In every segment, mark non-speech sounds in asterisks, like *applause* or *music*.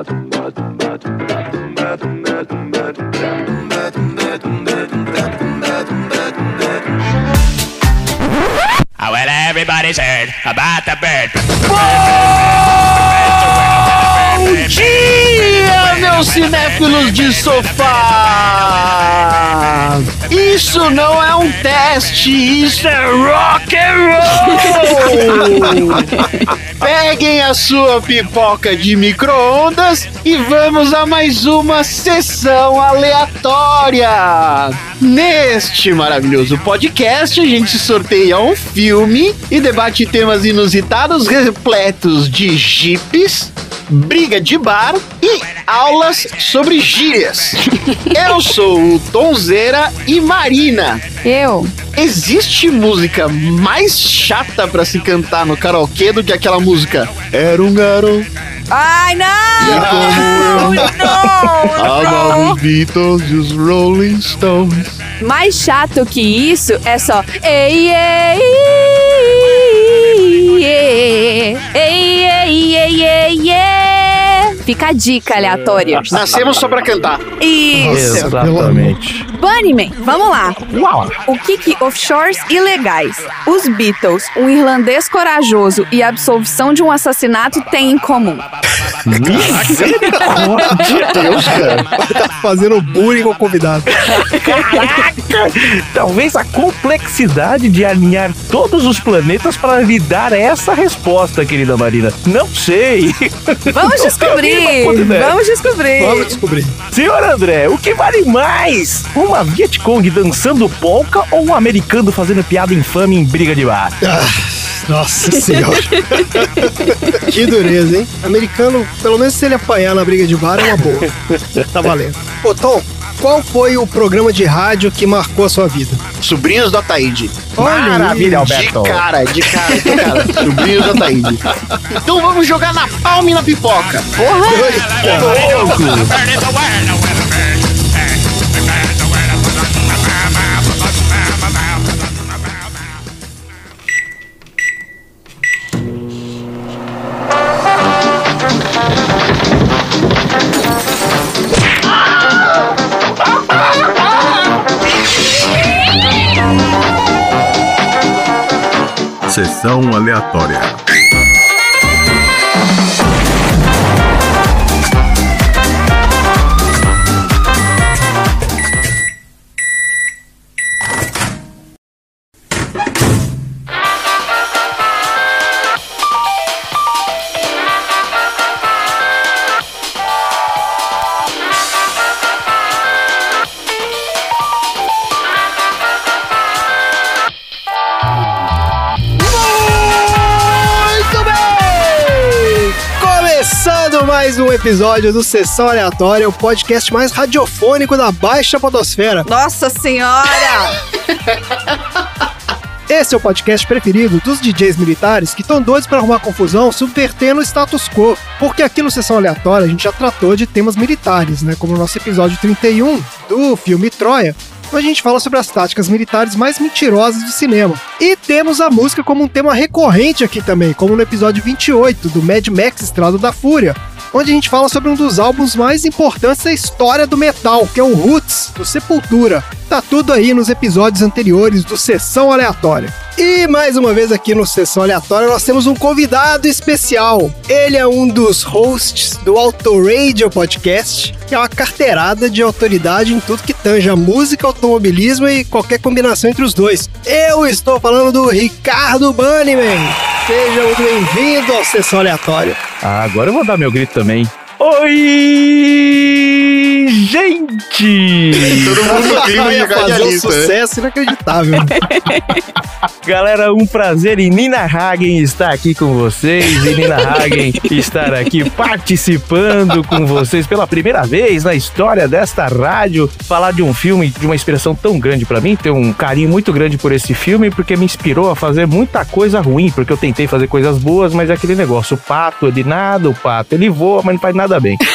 Ah, well, everybody's heard about the bird. Bom dia, meus cinéfilos de sofá! Isso não é um teste, isso é rock and roll! *laughs* Peguem a sua pipoca de micro-ondas e vamos a mais uma sessão aleatória! Neste maravilhoso podcast, a gente sorteia um filme e debate temas inusitados repletos de jipes, briga de bar e aulas sobre gírias. Eu sou o Tonzeira e Marina. Eu. Existe música mais chata pra se cantar no karaokê do que aquela música Era um garoto Ai, não! Não, não, Beatles e os Rolling Stones Mais chato que isso é só ei, ei, ei, ei, ei, ei, ei. Fica a dica aleatória. Nascemos só pra cantar Isso. Exatamente. Bunnyman, vamos lá. Uau! O que que offshores ilegais, os Beatles, um irlandês corajoso e a absolvição de um assassinato têm em comum? Deus, cara Tá fazendo bullying com o convidado. Talvez a complexidade de alinhar todos os planetas para lhe dar essa resposta, querida Marina. Não sei. Vamos descobrir! ideia. Vamos descobrir! Vamos descobrir. Senhor André, o que vale mais? Uma Vietcong dançando polka ou um americano fazendo piada infame em briga de bar? Nossa *laughs* senhora. que dureza, hein? Americano, pelo menos se ele apanhar na briga de bar, é uma boa. Tá valendo. Ô, Tom, qual foi o programa de rádio que marcou a sua vida? Sobrinhos do Ataíde Maravilha, De Alberto. cara, de cara, de cara Sobrinhos do Ataíde Então vamos jogar na palma e na pipoca Porra! Bird Sessão aleatória. Mais um episódio do Sessão Aleatória, o podcast mais radiofônico da Baixa Podosfera. Nossa senhora! Esse é o podcast preferido dos DJs militares que estão doidos para arrumar confusão subvertendo o status quo. Porque aqui no Sessão Aleatória a gente já tratou de temas militares, né? Como no nosso episódio 31 do filme Troia. onde a gente fala sobre as táticas militares mais mentirosas do cinema. E temos a música como um tema recorrente aqui também, como no episódio 28 do Mad Max Estrada da Fúria, onde a gente fala sobre um dos álbuns mais importantes da história do metal, que é o Roots, do Sepultura. Tá tudo aí nos episódios anteriores do Sessão Aleatória. E mais uma vez aqui no Sessão Aleatória nós temos um convidado especial. Ele é um dos hosts do Auto Radio Podcast, que é uma carteirada de autoridade em tudo que tange a música, automobilismo e qualquer combinação entre os dois. Eu estou falando do Ricardo Bunnyman. Seja muito bem-vindo ao Sessão Aleatória. Ah, agora eu vou dar meu grito também. Oi, gente! *laughs* Todo mundo no clima de fazer um né? sucesso inacreditável. *laughs* Galera, um prazer em Nina Hagen estar aqui com vocês e Nina Hagen estar aqui participando com vocês pela primeira vez na história desta rádio. Falar de um filme de uma inspiração tão grande pra mim, ter um carinho muito grande por esse filme, porque me inspirou a fazer muita coisa ruim, porque eu tentei fazer coisas boas, mas é aquele negócio, o pato ele nada, o pato ele voa, mas não faz nada bem. *laughs*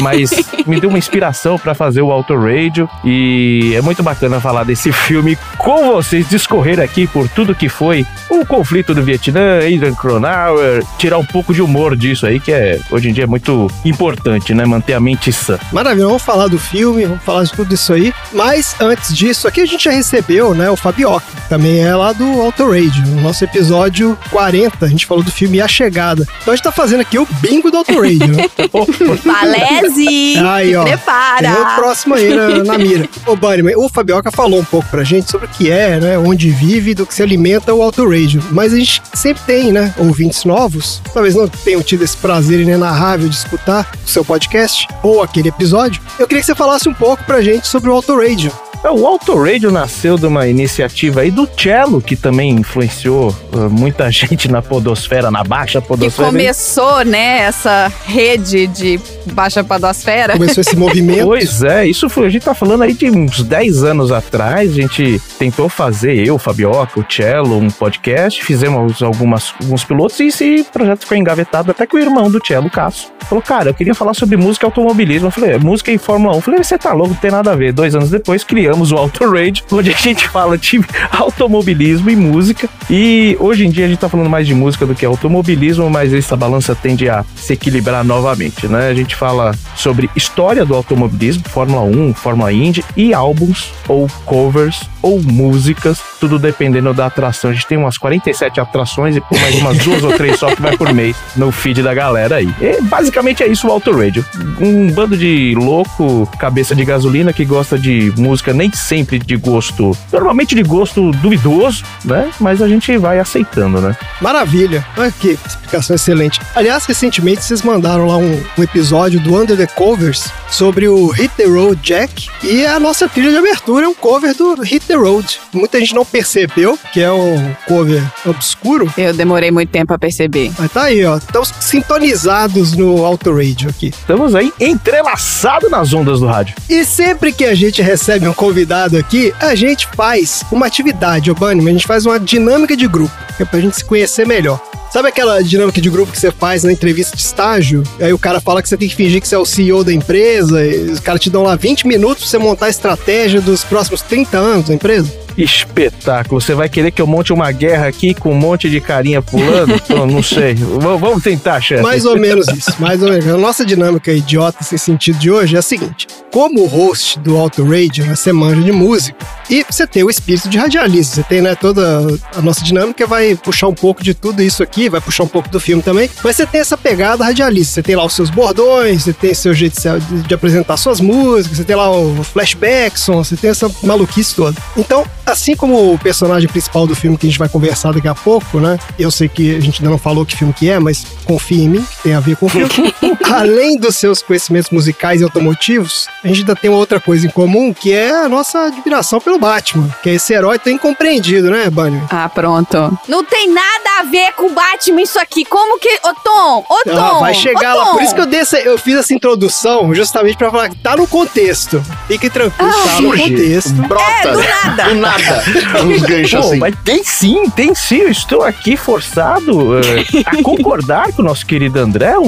Mas me deu uma inspiração pra fazer o Auto Radio e é muito bacana falar desse filme com vocês, discorrer aqui por tudo que foi o conflito do Vietnã, Adrian Cronauer, tirar um pouco de humor disso aí, que é hoje em dia é muito importante, né? Manter a mente sã. Maravilha, vamos falar do filme, vamos falar de tudo isso aí. Mas antes disso, aqui a gente já recebeu, né, o Fabioca, que também é lá do Auto Radio, no nosso episódio 40, a gente falou do filme A Chegada. Então a gente tá fazendo aqui o bingo do Auto Radio, né? *laughs* Valese! Aí, ó. Prepara! Tem o próximo aí na, na *laughs* mira. Ô, Bunny, o Fabioca falou um pouco pra gente sobre o que é, né? Onde vive, do que se alimenta o Auto Radio. Mas a gente sempre tem, né? Ouvintes novos. Talvez não tenham tido esse prazer inenarrável de escutar o seu podcast ou aquele episódio. Eu queria que você falasse um pouco pra gente sobre o Auto Radio. É, O Auto Radio nasceu de uma iniciativa aí do Cello, que também influenciou uh, muita *laughs* gente na podosfera, na baixa Que podosfera. começou, né, essa rede de baixa padosfera. Começou esse movimento. *laughs* Pois é, isso foi, a gente tá falando aí de uns 10 anos atrás, a gente tentou fazer, eu, Fabioca, o Cello, um podcast, fizemos algumas, alguns pilotos e esse projeto ficou engavetado até que o irmão do Cello, Cássio, falou, cara, eu queria falar sobre música e automobilismo. Eu falei, "É, música e Fórmula 1. Eu falei, você tá louco, não tem nada a ver. Dois anos depois, criamos o Auto Radio, onde a gente fala de automobilismo e música. E hoje em dia a gente tá falando mais de música do que automobilismo, mas essa balança tende a se equilibrar novamente, né? A gente fala sobre história do automobilismo, Fórmula 1, Fórmula Indy e álbuns ou covers ou músicas, tudo dependendo da atração. A gente tem umas 47 atrações e por mais umas duas ou três só que vai por mês no feed da galera aí. E basicamente é isso o Auto Radio. Um bando de louco, cabeça de gasolina que gosta de música nem sempre de gosto, normalmente de gosto duvidoso, né? Mas a gente vai aceitando, né? Maravilha. Olha que explicação excelente. Aliás, recentemente vocês mandaram lá um, um episódio do Under the Covers sobre o Hit the Road Jack e a nossa trilha de abertura é um cover do Hit the Road. Muita gente não percebeu que é um cover obscuro, Eu demorei muito tempo a perceber. mas tá aí, ó. Estamos sintonizados no Auto Radio aqui. Estamos aí entrelaçados nas ondas do rádio. E sempre que a gente recebe um convidado aqui, a gente faz uma atividade, Bunny, a gente faz uma dinâmica de grupo, que é pra gente se conhecer melhor. Sabe aquela dinâmica de grupo que você faz na entrevista de estágio? Aí o cara fala que você tem que fingir que você é o CEO da empresa, e os caras te dão lá 20 minutos pra você montar a estratégia dos próximos 30 anos da empresa? Espetáculo. Você vai querer que eu monte uma guerra aqui com um monte de carinha pulando? *laughs* Eu não sei. V- vamos tentar, chefe. Mais ou menos isso, mais ou menos. A nossa dinâmica idiota sem sentido de hoje é a seguinte: como host do Auto Radio, né, você manja de música e você tem o espírito de radialista. Você tem, né, toda a nossa dinâmica vai puxar um pouco de tudo isso aqui, vai puxar um pouco do filme também, mas você tem essa pegada radialista. Você tem lá os seus bordões, você tem seu jeito de, de apresentar suas músicas, você tem lá o flashbackson, você tem essa maluquice toda. Então, assim como o personagem principal do filme que a gente vai conversar daqui a pouco, né? Eu sei que a gente ainda não falou que filme que é, mas confia em mim, que tem a ver com o filme. *laughs* Além dos seus conhecimentos musicais e automotivos, a gente ainda tem uma outra coisa em comum, que é a nossa admiração pelo Batman, que é esse herói tão incompreendido, né, Bunny? Ah, pronto. Não tem nada a ver com o Batman isso aqui. Como que. Ô, Tom! Ô, Tom! Ah, vai chegar ô, lá. Tom. Por isso que eu, dei essa- eu fiz essa introdução, justamente pra falar que tá no contexto. Fique tranquilo, tá no contexto. brota. É, do nada. Do nada. *laughs* Uns ganchos Pô, assim. mas tem sim, tem sim. Eu estou aqui forçado eh, a concordar com o nosso querido André. Um,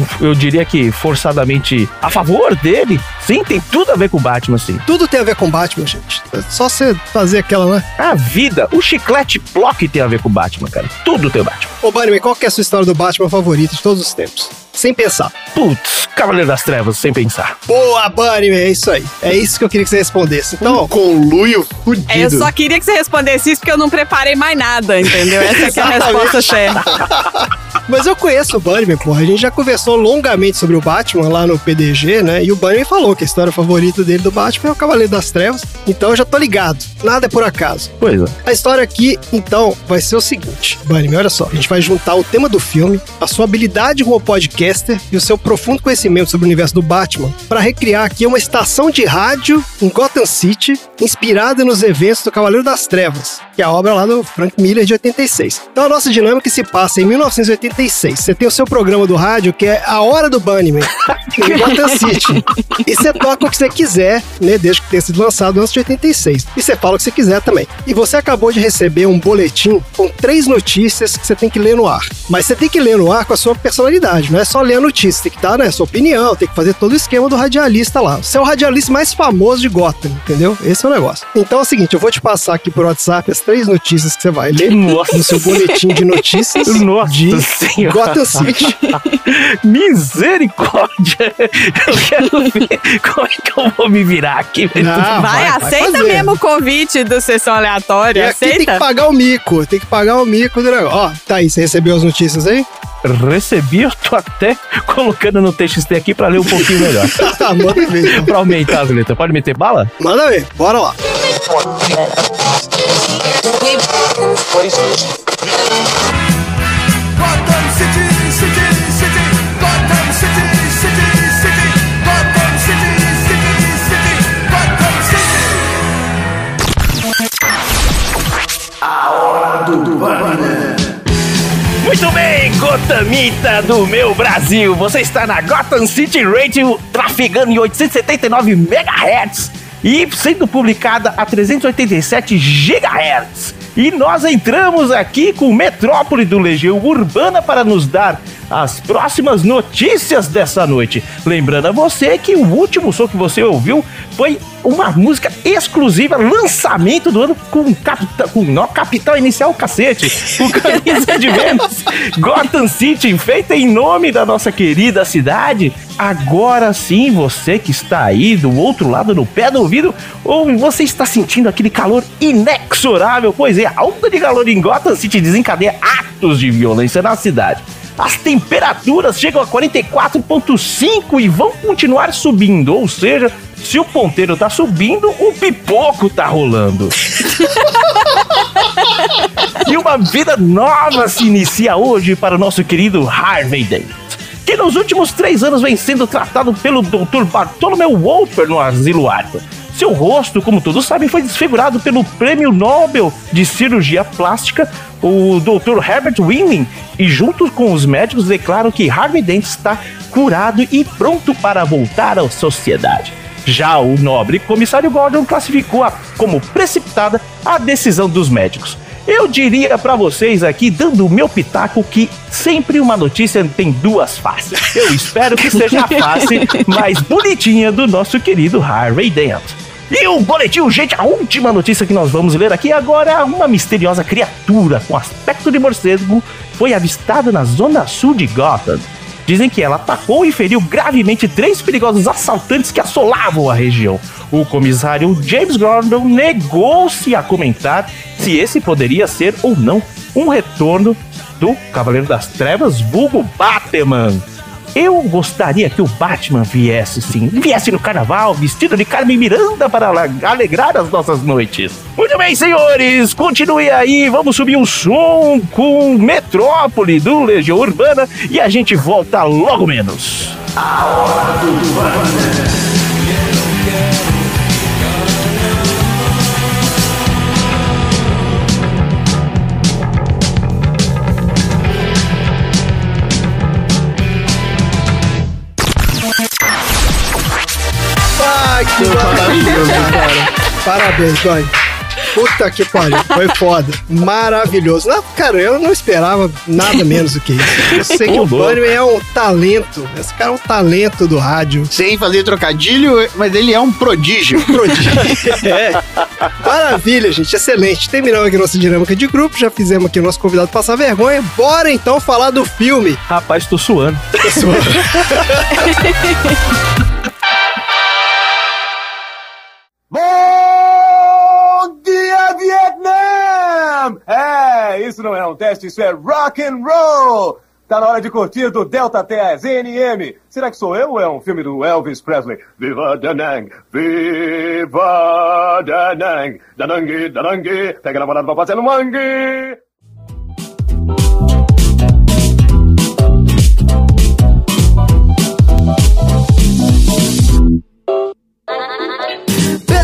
um- eu diria que forçadamente a favor dele. Sim, tem tudo a ver com o Batman, sim. Tudo tem a ver com Batman, gente. É só você fazer aquela, né? A vida, o chiclete block tem a ver com o Batman, cara. Tudo tem o Batman. Ô, Bunny, qual que é a sua história do Batman favorita de todos os tempos? Sem pensar. Putz, Cavaleiro das Trevas, sem pensar. Boa, Bunny, é isso aí. É isso que eu queria que você respondesse. Então, Um conluio fudido. É, eu só queria que você respondesse isso porque eu não preparei mais nada, entendeu? Essa é a resposta certa. *laughs* mas eu conheço o Bunnyman, porra. A gente já conversou longamente sobre o Batman lá no PDG, né? E o Bunnyman falou que a história favorita dele do Batman é o Cavaleiro das Trevas. Então eu já tô ligado. Nada é por acaso. Pois é. A história aqui, então, vai ser o seguinte. Bunnyman, olha só. A gente vai juntar o tema do filme, a sua habilidade como podcaster e o seu profundo conhecimento sobre o universo do Batman para recriar aqui uma estação de rádio em Gotham City inspirada nos eventos do Cavaleiro das Trevas. Que é a obra lá do Frank Miller de 86. Então a nossa dinâmica se passa em 1986. Você tem o seu programa do rádio que é A Hora do Bunnyman, *laughs* em Gotham City. E você toca o que você quiser, né, desde que tenha sido lançado antes de 86. E você fala o que você quiser também. E você acabou de receber um boletim com três notícias que você tem que ler no ar. Mas você tem que ler no ar com a sua personalidade, não é só ler a notícia, tem que dar né, sua opinião, tem que fazer todo o esquema do radialista lá. Você é o radialista mais famoso de Gotham, entendeu? Esse é o negócio. Então é o seguinte, eu vou te passar aqui por WhatsApp as três notícias que você vai ler Nossa. no seu boletim de notícias *laughs* Nossa de Senhora. Gotham City. *laughs* Misericórdia! Eu quero ver como é que eu vou me virar aqui. Não, vai, aceita fazer. mesmo o convite do Sessão E Aleatória, aqui tem que aceita? pagar o mico, tem que pagar o mico do negócio. Ó, tá aí, você recebeu as notícias aí? Recebi, *laughs* eu tô até colocando no TXT aqui pra ler um pouquinho melhor. Tá, *laughs* manda ver. pra aumentar as letras. Pode meter bala? Manda ver, bora lá. Gotamita do meu Brasil. Você está na Gotham City Radio, trafegando em 879 MHz e sendo publicada a 387 GHz. E nós entramos aqui com Metrópole do Legião Urbana para nos dar as próximas notícias dessa noite. Lembrando a você que o último som que você ouviu foi uma música exclusiva, lançamento do ano com, capita, com nó, capital inicial cacete, o *laughs* camisa de Vênus, Gotham City, feita em nome da nossa querida cidade. Agora sim, você que está aí do outro lado no pé do ouvido, ou você está sentindo aquele calor inexorável, pois é, a onda de calor em Gotham City desencadeia atos de violência na cidade. As temperaturas chegam a 44,5 e vão continuar subindo, ou seja, se o ponteiro tá subindo, o pipoco tá rolando. e uma vida nova se inicia hoje para o nosso querido Harvey Dent, que nos últimos três anos vem sendo tratado pelo Dr. Bartholomew Wolfer no Asilo Arthur. Seu rosto, como todos sabem, foi desfigurado pelo Prêmio Nobel de Cirurgia Plástica, o Dr. Herbert Winning, e junto com os médicos declaram que Harvey Dent está curado e pronto para voltar à sociedade. Já o nobre comissário Gordon classificou a, como precipitada a decisão dos médicos. Eu diria pra vocês aqui, dando o meu pitaco, que sempre uma notícia tem duas faces. Eu espero que seja a face *laughs* mais bonitinha do nosso querido Harvey Dent. E o boletim, gente, a última notícia que nós vamos ler aqui agora uma misteriosa criatura com aspecto de morcego foi avistada na zona sul de Gotham. Dizem que ela atacou e feriu gravemente três perigosos assaltantes que assolavam a região. O comissário James Gordon negou-se a comentar se esse poderia ser ou não um retorno do Cavaleiro das Trevas, vulgo Batman. Eu gostaria que o Batman viesse sim, viesse no carnaval vestido de Carmen Miranda para ale- alegrar as nossas noites. Muito bem, senhores, continue aí, vamos subir o som com Metrópole do Legião Urbana e a gente volta logo menos. Ai, *laughs* maravilhoso, cara. Parabéns, Dói. Puta que pariu, foi foda. Maravilhoso. Não, cara, eu não esperava nada menos do que isso. Eu sei que o louco. Bunny é um talento. Esse cara é um talento do rádio. Sem fazer trocadilho, mas ele é um prodígio. *laughs* Prodígio. é. Maravilha, gente. Excelente. Terminamos aqui nossa dinâmica de grupo. Já fizemos aqui o nosso convidado passar vergonha. Bora então falar do filme. Rapaz, tô suando. Pessoal. *laughs* Bom isso não é um teste, isso é rock and roll! Tá na hora de curtir do Delta T ZNM. Será que sou eu ou é um filme do Elvis Presley? Viva Danang! Viva Danang! Danang, Danang! Pega a namorada pra passear no mangue!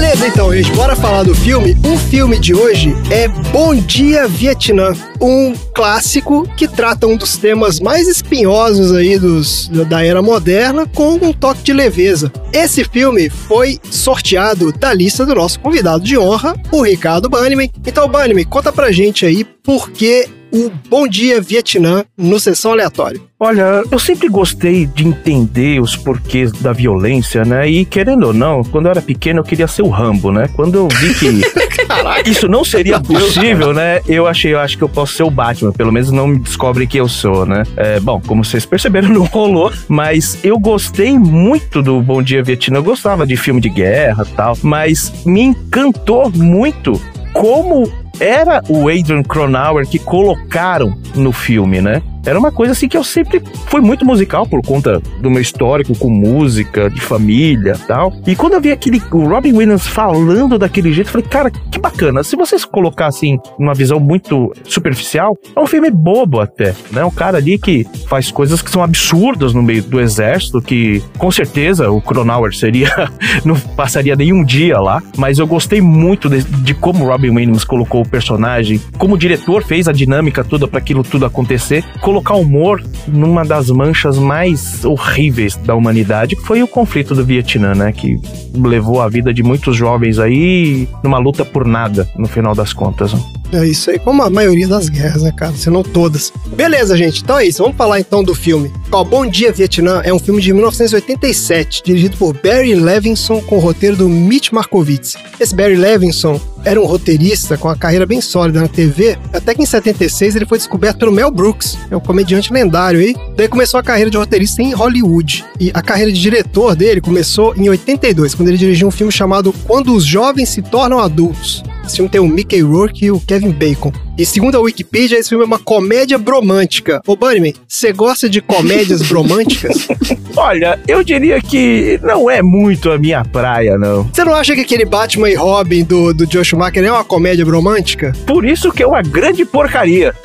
Beleza, então. gente, bora falar do filme. O filme de hoje é Bom Dia Vietnã, um clássico que trata um dos temas mais espinhosos aí dos, da era moderna com um toque de leveza. Esse filme foi sorteado da lista do nosso convidado de honra, o Ricardo Banniman. Então, Banniman, conta pra gente aí por que o Bom Dia Vietnã no Sessão Aleatória. Olha, eu sempre gostei de entender os porquês da violência, né? E querendo ou não, quando eu era pequeno eu queria ser o Rambo, né? Quando eu vi que *laughs* isso não seria possível, né? Eu achei, eu acho que eu posso ser o Batman, pelo menos não me descobrem que eu sou, né? É, bom, como vocês perceberam, *laughs* não rolou, mas eu gostei muito do Bom Dia Vietnã. Eu gostava de filme de guerra e tal, mas me encantou muito como era o Adrian Cronauer que colocaram no filme, né? Era uma coisa assim que eu sempre fui muito musical por conta do meu histórico com música, de família tal. E quando eu vi aquele o Robin Williams falando daquele jeito, eu falei, cara, que bacana. Se vocês colocassem uma visão muito superficial, é um filme bobo até, né? Um cara ali que faz coisas que são absurdas no meio do exército, que com certeza o Cronauer seria, *laughs* não passaria nenhum dia lá, mas eu gostei muito de, de como Robin Williams colocou o personagem, como o diretor fez a dinâmica toda para aquilo tudo acontecer, colocar humor numa das manchas mais horríveis da humanidade, que foi o conflito do Vietnã, né? Que levou a vida de muitos jovens aí numa luta por nada, no final das contas. Né? É isso aí, como a maioria das guerras, né, cara? Se não todas. Beleza, gente. Então é isso. Vamos falar então do filme. Ó, Bom Dia Vietnã é um filme de 1987, dirigido por Barry Levinson, com o roteiro do Mitch Markovitz. Esse Barry Levinson era um roteirista com uma carreira bem sólida na TV, até que em 76 ele foi descoberto pelo Mel Brooks, é um comediante lendário aí. Daí começou a carreira de roteirista em Hollywood. E a carreira de diretor dele começou em 82, quando ele dirigiu um filme chamado Quando os Jovens se Tornam Adultos. Esse filme tem o Mickey Rourke e o Kevin Bacon. E segundo a Wikipedia, esse filme é uma comédia bromântica. Ô, Bunnyman, você gosta de comédias *laughs* bromânticas? Olha, eu diria que não é muito a minha praia, não. Você não acha que aquele Batman e Robin do, do Joe Schumacher é uma comédia romântica? Por isso que é uma grande porcaria. *laughs*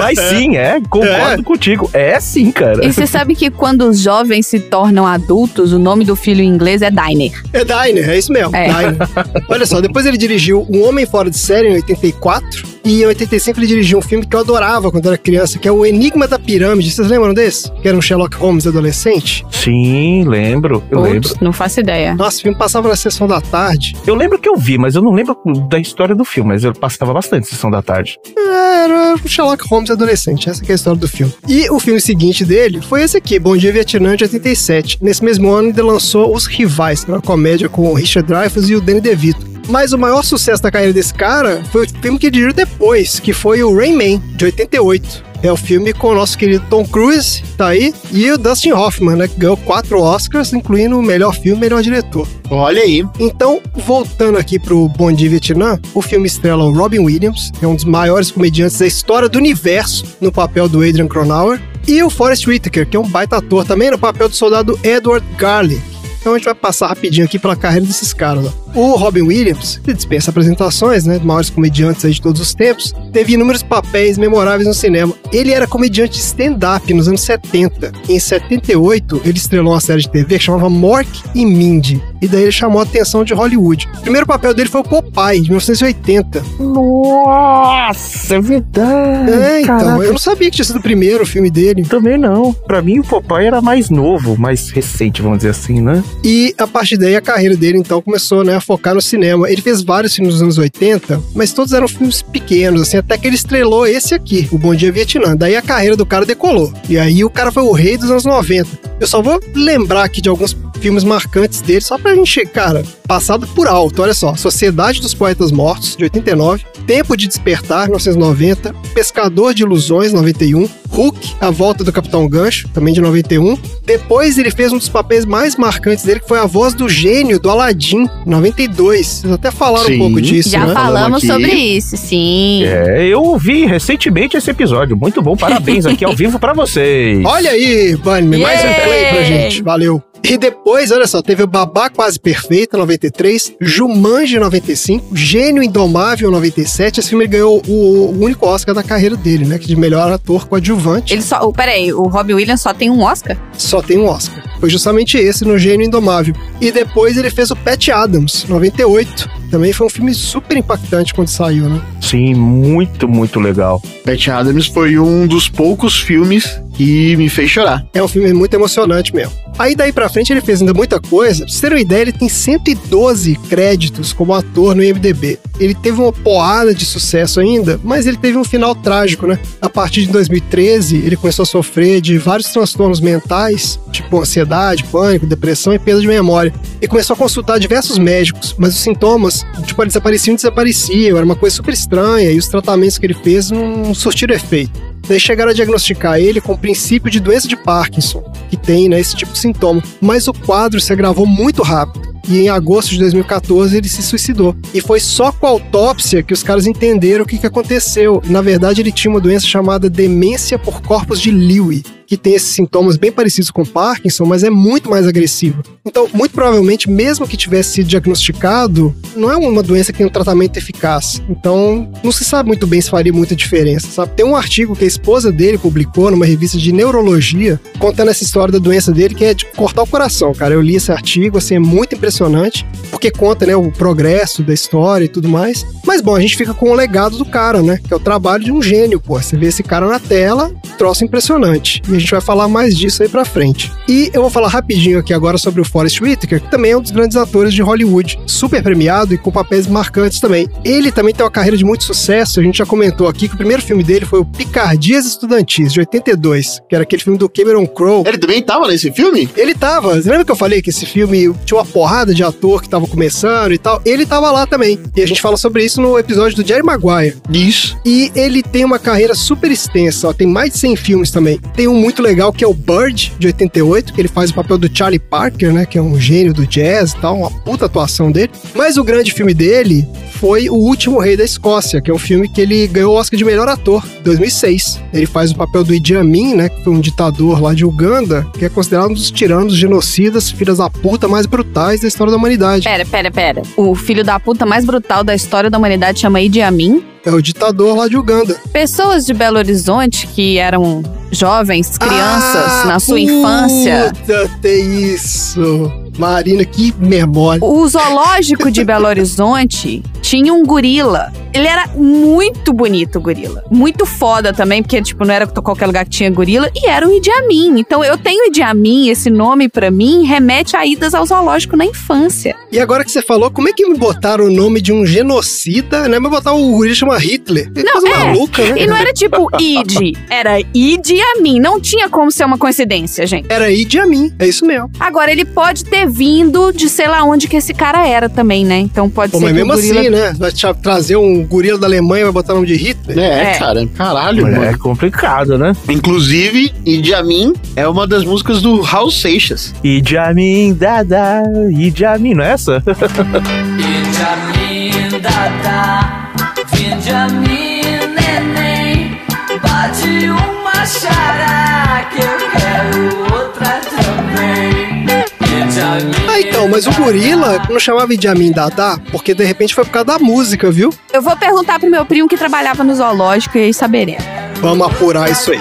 Mas sim, é, concordo É. contigo. É sim, cara. E você sabe que quando os jovens se tornam adultos, o nome do filho em inglês é Diner. É Diner, é isso mesmo. É. Diner. *laughs* Olha só, depois ele dirigiu Um Homem Fora de Série em 84. E em 85 ele dirigiu um filme que eu adorava quando era criança, que é O Enigma da Pirâmide. Vocês lembram desse? Que era um Sherlock Holmes adolescente. Sim, lembro. Eu lembro. Não faço ideia. Nossa, o filme passava na sessão da tarde. Eu lembro que eu vi, mas eu não lembro da história do filme, mas eu passava bastante sessão da tarde. Era um Sherlock Holmes adolescente, essa que é a história do filme. E o filme seguinte dele foi esse aqui, Bom Dia Vietnã, de 87. Nesse mesmo ano ele lançou Os Rivais, que é uma comédia com o Richard Dreyfuss e o Danny DeVito. Mas o maior sucesso da carreira desse cara foi o filme que ele dirigiu depois, que foi o Rain Man, de 88. É o filme com o nosso querido Tom Cruise, tá aí, e o Dustin Hoffman, né, que ganhou quatro Oscars, incluindo o melhor filme e melhor diretor. Olha aí. Então, voltando aqui pro Bom Dia Vietnã, o filme estrela o Robin Williams, que é um dos maiores comediantes da história do universo, no papel do Adrian Cronauer, e o Forrest Whitaker, que é um baita ator também, no papel do soldado Edward Garlick. Então a gente vai passar rapidinho aqui pela carreira desses caras. O Robin Williams, que dispensa apresentações, né? Maiores comediantes de todos os tempos, teve inúmeros papéis memoráveis no cinema. Ele era comediante stand-up nos anos 70. Em 78, ele estrelou uma série de TV que chamava Mork e Mindy. E daí ele chamou a atenção de Hollywood. O primeiro papel dele foi o Popeye, de 1980. Nossa, é verdade. É, então, Caraca. eu não sabia que tinha sido o primeiro filme dele. Também não. Pra mim, o Popeye era mais novo, mais recente, vamos dizer assim, né? E a partir daí a carreira dele então começou né, a focar no cinema. Ele fez vários filmes nos anos 80, mas todos eram filmes pequenos, assim, até que ele estrelou esse aqui, O Bom Dia Vietnã. Daí a carreira do cara decolou. E aí o cara foi o rei dos anos 90. Eu só vou lembrar aqui de alguns filmes marcantes dele, só pra gente, cara, passado por alto. Olha só, Sociedade dos Poetas Mortos, de 89, Tempo de Despertar, 1990, Pescador de Ilusões, 91, Hulk, A Volta do Capitão Gancho, também de 91. Depois ele fez um dos papéis mais marcantes dele, que foi a voz do gênio do Aladdin, 92. Vocês até falaram Sim. um pouco disso, Já né? falamos aqui. sobre isso, sim. É, eu ouvi recentemente esse episódio. Muito bom, parabéns aqui ao vivo pra vocês. *laughs* Olha aí, Bunny, mais um Yay! Play pra gente. Valeu. E depois, olha só, teve o Babá Quase Perfeita, 93, Jumanji, 95, Gênio Indomável, 97. Esse filme ganhou o, o único Oscar da carreira dele, né? Que de melhor ator coadjuvante. Ele só. oh, Peraí, o Robbie Williams só tem um Oscar? Só tem um Oscar. Foi justamente esse no Gênio Indomável. E depois ele fez o Pat Adams, 98. Também foi um filme super impactante quando saiu, né? Sim, muito, muito legal. Pat Adams foi um dos poucos filmes que me fez chorar. É um filme muito emocionante mesmo. Aí daí pra frente ele fez ainda muita coisa. Pra vocês terem uma ideia, ele tem 112 créditos como ator no IMDB. Ele teve uma porrada de sucesso ainda, mas ele teve um final trágico, né? A partir de 2013, ele começou a sofrer de vários transtornos mentais, tipo ansiedade, pânico, depressão e perda de memória. E começou a consultar diversos médicos, mas os sintomas, tipo, desapareciam e desapareciam. Era uma coisa super estranha e os tratamentos que ele fez não surtiram efeito. Daí chegaram a diagnosticar ele com o princípio de doença de Parkinson, que tem né, esse tipo de sintoma. Mas o quadro se agravou muito rápido. E em agosto de 2014 ele se suicidou. E foi só com a autópsia que os caras entenderam o que, que aconteceu. Na verdade, ele tinha uma doença chamada demência por corpos de Lewy, que tem esses sintomas bem parecidos com Parkinson, mas é muito mais agressivo. Então, muito provavelmente, mesmo que tivesse sido diagnosticado, não é uma doença que tem um tratamento eficaz. Então, não se sabe muito bem se faria muita diferença, sabe? Tem um artigo que a esposa dele publicou numa revista de neurologia, contando essa história da doença dele, que é de cortar o coração, cara. Eu li esse artigo, assim, é muito impressionante, porque conta, né, o progresso da história e tudo mais. Mas, bom, a gente fica com o legado do cara, né? Que é o trabalho de um gênio, pô. Você vê esse cara na tela, troço impressionante. E a gente vai falar mais disso aí pra frente. E eu vou falar rapidinho aqui agora sobre o Forrest Whitaker, que também é um dos grandes atores de Hollywood, super premiado e com papéis marcantes também. Ele também tem uma carreira de muito sucesso, a gente já comentou aqui que o primeiro filme dele foi o Picardias Estudantis, de 82, que era aquele filme do Cameron Crowe. Ele também tava nesse filme? Ele tava, você lembra que eu falei que esse filme tinha uma porrada de ator que tava começando e tal? Ele tava lá também. E a gente fala sobre isso no episódio do Jerry Maguire. Isso. E ele tem uma carreira super extensa, ó, tem mais de 100 filmes também. Tem um muito legal que é o Bird, de 88, que ele faz o papel do Charlie Parker, né, que é um gênio do jazz e tal, uma puta atuação dele. Mas o grande filme dele foi O Último Rei da Escócia, que é um filme que ele ganhou o Oscar de melhor ator, em 2006. Ele faz o papel do Idi Amin, né, que foi um ditador lá de Uganda, que é considerado um dos tiranos genocidas, filhas da puta mais brutais da história da humanidade. Pera, pera, pera. O filho da puta mais brutal da história da humanidade chama Idi Amin. É o ditador lá de Uganda. Pessoas de Belo Horizonte que eram jovens, crianças, Ah, na sua infância. Puta, tem isso. Marina, que memória. O zoológico de Belo Horizonte tinha um gorila. Ele era muito bonito, o gorila. Muito foda também, porque, tipo, não era qualquer lugar que tinha gorila. E era o Idi Amin. Então, eu tenho Idi Amin, esse nome pra mim, remete a idas ao zoológico na infância. E agora que você falou, como é que me botaram o nome de um genocida, né? Mas botar o gorila chama Hitler. Que Não, é. maluca, né? E não era tipo Idi, era Idi Amin. Não tinha como ser uma coincidência, gente. Era Idi Amin, é isso mesmo. Agora, ele pode ter vindo de sei lá onde que esse cara era também, né? Então pode Pô, ser mas que o mesmo gorila... assim, né? Vai tra- trazer um gorila da Alemanha e vai botar o nome de Hitler? É, É. cara. Caralho, É mano. complicado, né? Inclusive, Idi Amin é uma das músicas do Raul Seixas. Idi Amin, dada, Idi Amin, não é essa? Dada, Ah, então, mas o gorila não chamava Idi Amin Dada, porque de repente foi por causa da música, viu? Eu vou perguntar pro meu primo que trabalhava no zoológico e aí saberemos. Vamos apurar isso aí.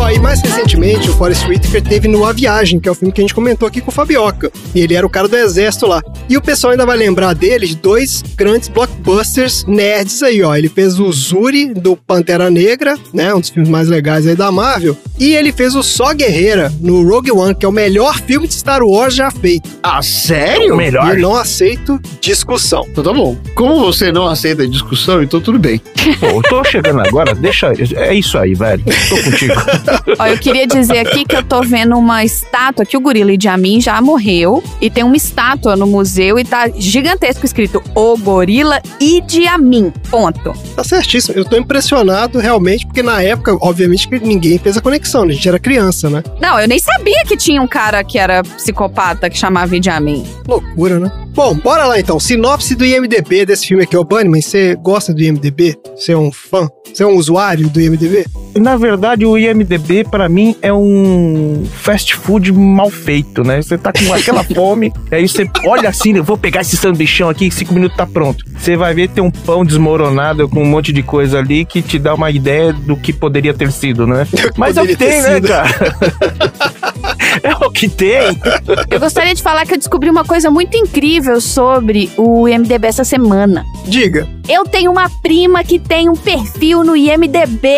Ó, e mais recentemente, o Forrest Whitaker teve no A Viagem, que é o filme que a gente comentou aqui com o Fabioca. E ele era o cara do exército lá. E o pessoal ainda vai lembrar dele de dois grandes blockbusters nerds aí, ó. Ele fez o Zuri, do Pantera Negra, né? Um dos filmes mais legais aí da Marvel. E ele fez o Só Guerreira, no Rogue One, que é o melhor filme de Star Wars já feito. Ah, sério? O melhor. E eu não aceito discussão. Então tá bom. Como você não aceita discussão, então tudo bem. Pô, eu tô chegando agora, deixa. É isso aí, velho. Tô contigo. *laughs* Ó, eu queria dizer aqui que eu tô vendo uma estátua que o gorila Idi Amin já morreu e tem uma estátua no museu e tá gigantesco escrito O Gorila Idi Amin. Ponto. Tá certíssimo. Eu tô impressionado realmente, porque na época, obviamente, que ninguém fez a conexão, né? A gente era criança, né? Não, eu nem sabia que tinha um cara que era psicopata que chamava Idi Amin. Loucura, né? Bom, bora lá então. Sinopse do IMDB desse filme aqui, ô Bunnyman. Você gosta do IMDB? Você é um fã? Você é um usuário do IMDB? Na verdade, o IMDB pra mim é um fast food mal feito, né? Você tá com aquela *laughs* fome, aí você olha assim, eu vou pegar esse sanduichão aqui, em cinco minutos tá pronto. Você vai ver tem um pão desmoronado com um monte de coisa ali que te dá uma ideia do que poderia ter sido, né? *laughs* Mas *laughs* é o que tem, né, cara? é o que tem. Eu gostaria de falar que eu descobri uma coisa muito incrível sobre o IMDB essa semana. Diga. Eu tenho uma prima que tem um perfil no IMDB.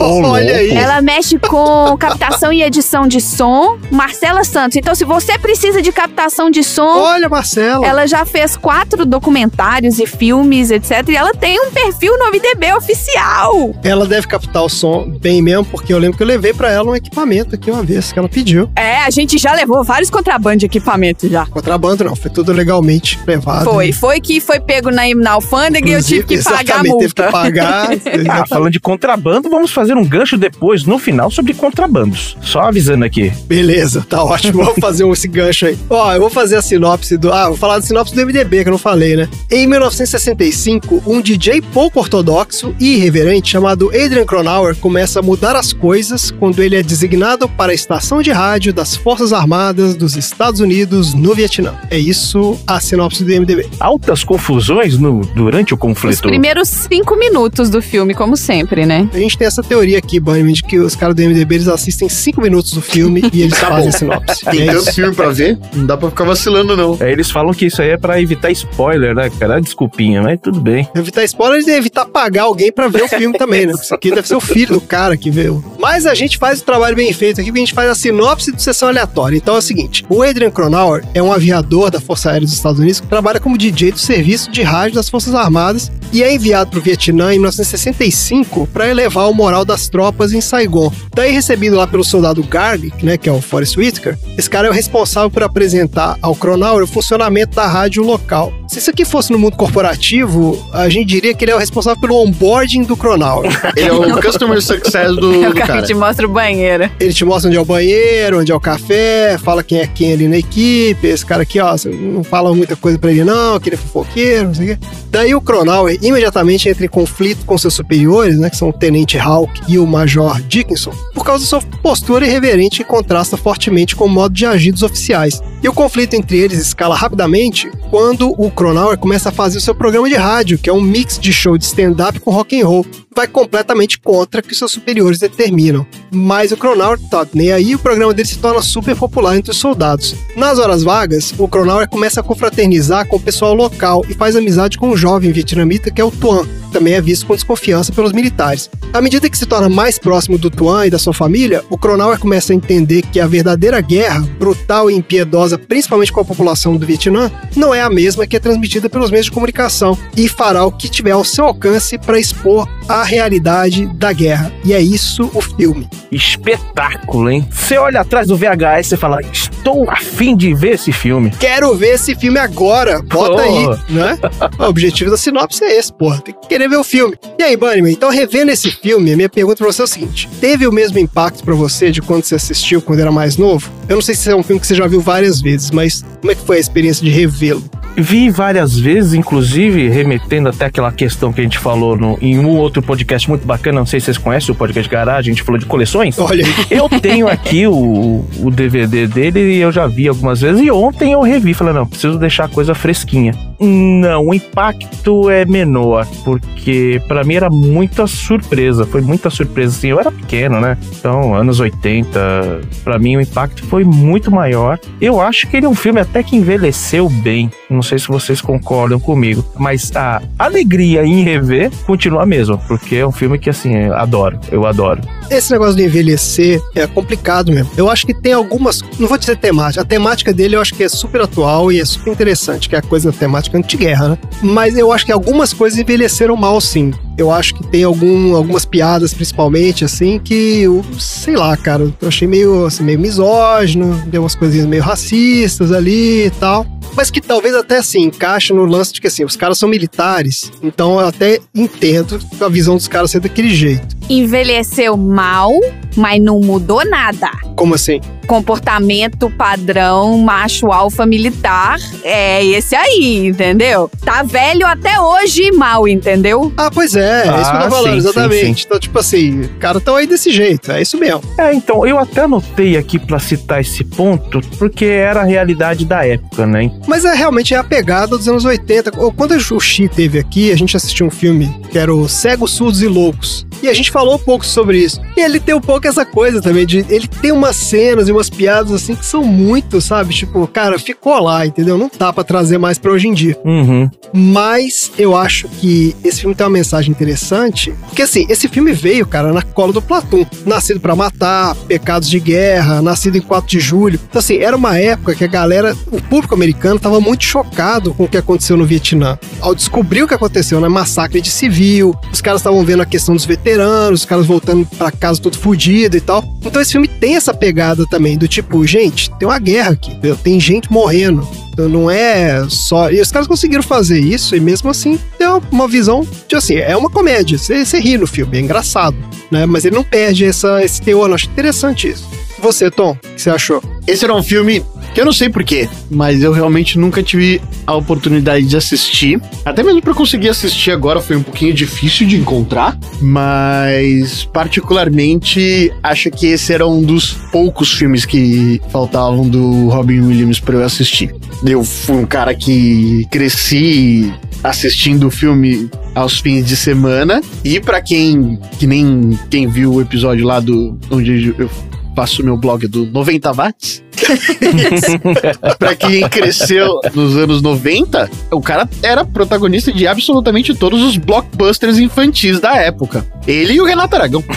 Olha aí. Ela mexe com captação e edição de som. Marcela Santos. Então, se você precisa de captação de som, Olha, Marcela. ela já fez quatro documentários e filmes, etc. E ela tem um perfil no IMDB oficial. Ela deve captar o som bem mesmo, porque eu lembro que eu levei pra ela um equipamento aqui uma vez que ela pediu. É, a gente já levou vários contrabandos de equipamento já. Contrabando não, foi tudo legalmente levado. Foi, foi que foi pego na, na alfândega e eu tive que Inclusive, pagar a exatamente, Teve que multa. pagar. *laughs* Ah, falando de contrabando, vamos fazer um gancho depois, no final, sobre contrabandos. Só avisando aqui. Beleza, tá ótimo. Vamos *laughs* fazer esse gancho aí. Ó, eu vou fazer a sinopse do. Ah, vou falar da sinopse do MDB, que eu não falei, né? Em 1965, um DJ pouco ortodoxo e irreverente chamado Adrian Cronauer começa a mudar as coisas quando ele é designado para a estação de rádio das Forças Armadas dos Estados Unidos no Vietnã. É isso a sinopse do MDB. Altas confusões no, durante o Os conflito. primeiros cinco minutos do filme, como sempre, né? A gente tem essa teoria aqui, Bunnyman, de que os caras do MDB eles assistem cinco minutos do filme e eles *laughs* Tá fazem bom. a sinopse. Tem É tanto filme pra ver, não dá pra ficar vacilando, não. É, eles falam que isso aí é pra evitar spoiler, né, cara? Desculpinha, mas tudo bem. Evitar spoilers e evitar pagar alguém pra ver o filme também, né? Isso aqui deve ser o filho do cara que viu. Mas a gente faz o trabalho bem feito aqui, porque a gente faz a sinopse do Sessão Aleatória. Então é o seguinte, o Adrian Cronauer é um aviador da Força Aérea dos Estados Unidos que trabalha como DJ do Serviço de Rádio das Forças Armadas e é enviado pro Vietnã em 1965 para elevar o moral das tropas em Saigon. Daí recebido lá pelo soldado Garlic, né, que é o Forrest Whitaker, esse cara é o responsável por apresentar ao Cronauer o funcionamento da rádio local. Se isso aqui fosse no mundo corporativo, a gente diria que ele é o responsável pelo onboarding do Cronauer. Ele é o *laughs* customer success do, É o do cara cara. que te mostra o banheiro. Ele te mostra onde é o banheiro, onde é o café, fala quem é quem ali na equipe. Esse cara aqui, ó, não fala muita coisa pra ele, não, que ele é fofoqueiro, não sei o quê. Daí o Cronauer imediatamente entra em conflito com seus superiores, né, que são o Tenente Hawk e o Major Dickinson, por causa da sua postura irreverente que contrasta fortemente com o modo de agir dos oficiais. E o conflito entre eles escala rapidamente quando o Cronauer começa a fazer o seu programa de rádio, que é um mix de show de stand-up com rock and roll. Vai completamente contra o que seus superiores determinam. Mas o Cronauer tá nem aí, o programa dele se torna super popular entre os soldados. Nas horas vagas, o Cronauer começa a confraternizar com o pessoal local e faz amizade com um jovem vietnamita que é o Tuan, que também é visto com desconfiança pelos militares. À medida que se torna mais próximo do Tuan e da sua família, o Cronauer começa a entender que a verdadeira guerra, brutal e impiedosa, principalmente com a população do Vietnã, não é a mesma que é transmitida pelos meios de comunicação e fará o que tiver ao seu alcance para expor a realidade da guerra. E é isso o filme. Espetáculo, hein? Você olha atrás do VHS e fala: Estou afim de ver esse filme. Quero ver esse filme agora. Bota aí, Porra. né? *laughs* O objetivo da sinopse é esse, porra. Tem que querer ver o filme. E aí, Bunnyman, então revendo esse filme, a minha pergunta pra você é o seguinte: teve o mesmo impacto pra você de quando você assistiu quando era mais novo? Eu não sei se é um filme que você já viu várias vezes, mas como é que foi a experiência de revê-lo? Vi várias vezes, inclusive remetendo até aquela questão que a gente falou no, em um outro podcast muito bacana. Não sei se vocês conhecem o podcast Garage, a gente falou de coleções. Olha aí. Eu tenho aqui o, o DVD dele e eu já vi algumas vezes. E ontem eu revi, falei, não, preciso deixar a coisa fresquinha. Não, o impacto é menor, porque pra mim era muita surpresa. Foi muita surpresa, assim. Eu era pequeno, né? Então, anos 80, pra mim o impacto foi muito maior. Eu acho que ele é um filme até que envelheceu bem. Não sei se vocês concordam comigo, mas a alegria em rever continua a mesma, porque é um filme que, assim, eu adoro. Eu adoro. Esse negócio de envelhecer é complicado mesmo. Eu acho que tem algumas. Não vou dizer temática. A temática dele eu acho que é super atual e é super interessante, que é a coisa da temática anti-guerra, né? Mas eu acho que algumas coisas envelheceram mal, sim. Eu acho que tem algum, algumas piadas, principalmente, assim, que eu sei lá, cara. Eu achei meio, assim, meio misógino, deu umas coisinhas meio racistas ali e tal. Mas que talvez até assim encaixe no lance de que assim, os caras são militares, então eu até entendo a visão dos caras ser daquele jeito. Envelheceu mal, mas não mudou nada. Como assim? Comportamento padrão macho alfa militar é esse aí, entendeu? Tá velho até hoje e mal, entendeu? Ah, pois é, É, é isso que eu Ah, tô falando, sim, sim, exatamente. Então, tipo assim, os caras tão aí desse jeito, é isso mesmo. É, então, eu até anotei aqui pra citar esse ponto, porque era a realidade da época, né? Mas é realmente é a pegada dos anos 80. Quando o Xi teve aqui, a gente assistiu um filme que era o Cegos, Surdos e Loucos. E a gente falou um pouco sobre isso. E ele tem um pouco essa coisa também de. Ele tem umas cenas e umas piadas assim que são muito, sabe? Tipo, cara, ficou lá, entendeu? Não dá pra trazer mais pra hoje em dia. Uhum. Mas eu acho que esse filme tem uma mensagem interessante. Porque assim, esse filme veio, cara, na cola do Platão. Nascido pra matar, pecados de guerra, nascido em 4 de julho. Então, assim, era uma época que a galera, o público americano, tava muito chocado com o que aconteceu no Vietnã. Ao descobrir o que aconteceu, né? Massacre de civil, os caras estavam vendo a questão dos veteranos, os caras voltando pra casa todo fudido e tal. Então esse filme tem essa pegada também, do tipo, gente, tem uma guerra aqui, tem gente morrendo. Então não é só. E os caras conseguiram fazer isso e mesmo assim deu uma visão de assim, é uma comédia. Você, você ri no filme, é engraçado, né? Mas ele não perde essa, esse teor, eu acho interessante isso. Você, Tom, o que você achou? Esse era um filme que eu não sei porquê, mas eu realmente nunca tive a oportunidade de assistir. Até mesmo para conseguir assistir agora foi um pouquinho difícil de encontrar, mas particularmente acho que esse era um dos poucos filmes que faltavam do Robin Williams para eu assistir. Eu fui um cara que cresci assistindo o filme aos fins de semana e para quem que nem quem viu o episódio lá do onde eu faço meu blog do 90 watts *laughs* pra quem cresceu nos anos 90, o cara era protagonista de absolutamente todos os blockbusters infantis da época. Ele e o Renato Aragão. *laughs*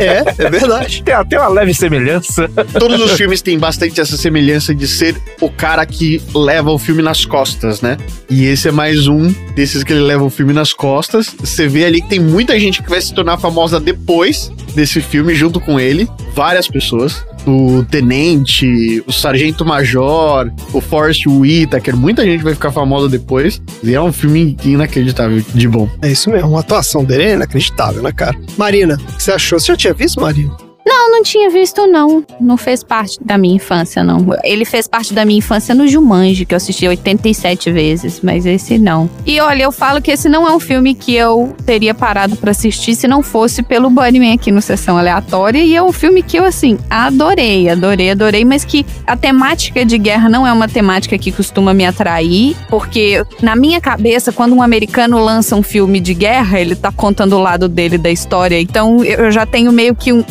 É, é verdade. Tem até uma leve semelhança. Todos os filmes têm bastante essa semelhança de ser o cara que leva o filme nas costas, né? E esse é mais um desses que ele leva o filme nas costas. Você vê ali que tem muita gente que vai se tornar famosa depois desse filme, junto com ele. Várias pessoas. O Tenente, o Sargento Major, o Forrest Whitaker, muita gente vai ficar famosa depois. E é um filme inacreditável de bom. É isso mesmo, a atuação dele é inacreditável, né, cara? Marina, o que você achou? Você já tinha visto, Marina? Não, não tinha visto, não. Não fez parte da minha infância, não. Ele fez parte da minha infância no Jumanji, que eu assisti 87 vezes, mas esse não. E olha, eu falo que esse não é um filme que eu teria parado pra assistir se não fosse pelo Bunnyman aqui no Sessão Aleatória. E é um filme que eu, assim, adorei, adorei, adorei, mas que a temática de guerra não é uma temática que costuma me atrair, porque na minha cabeça, quando um americano lança um filme de guerra, ele tá contando o lado dele da história. Então eu já tenho meio que um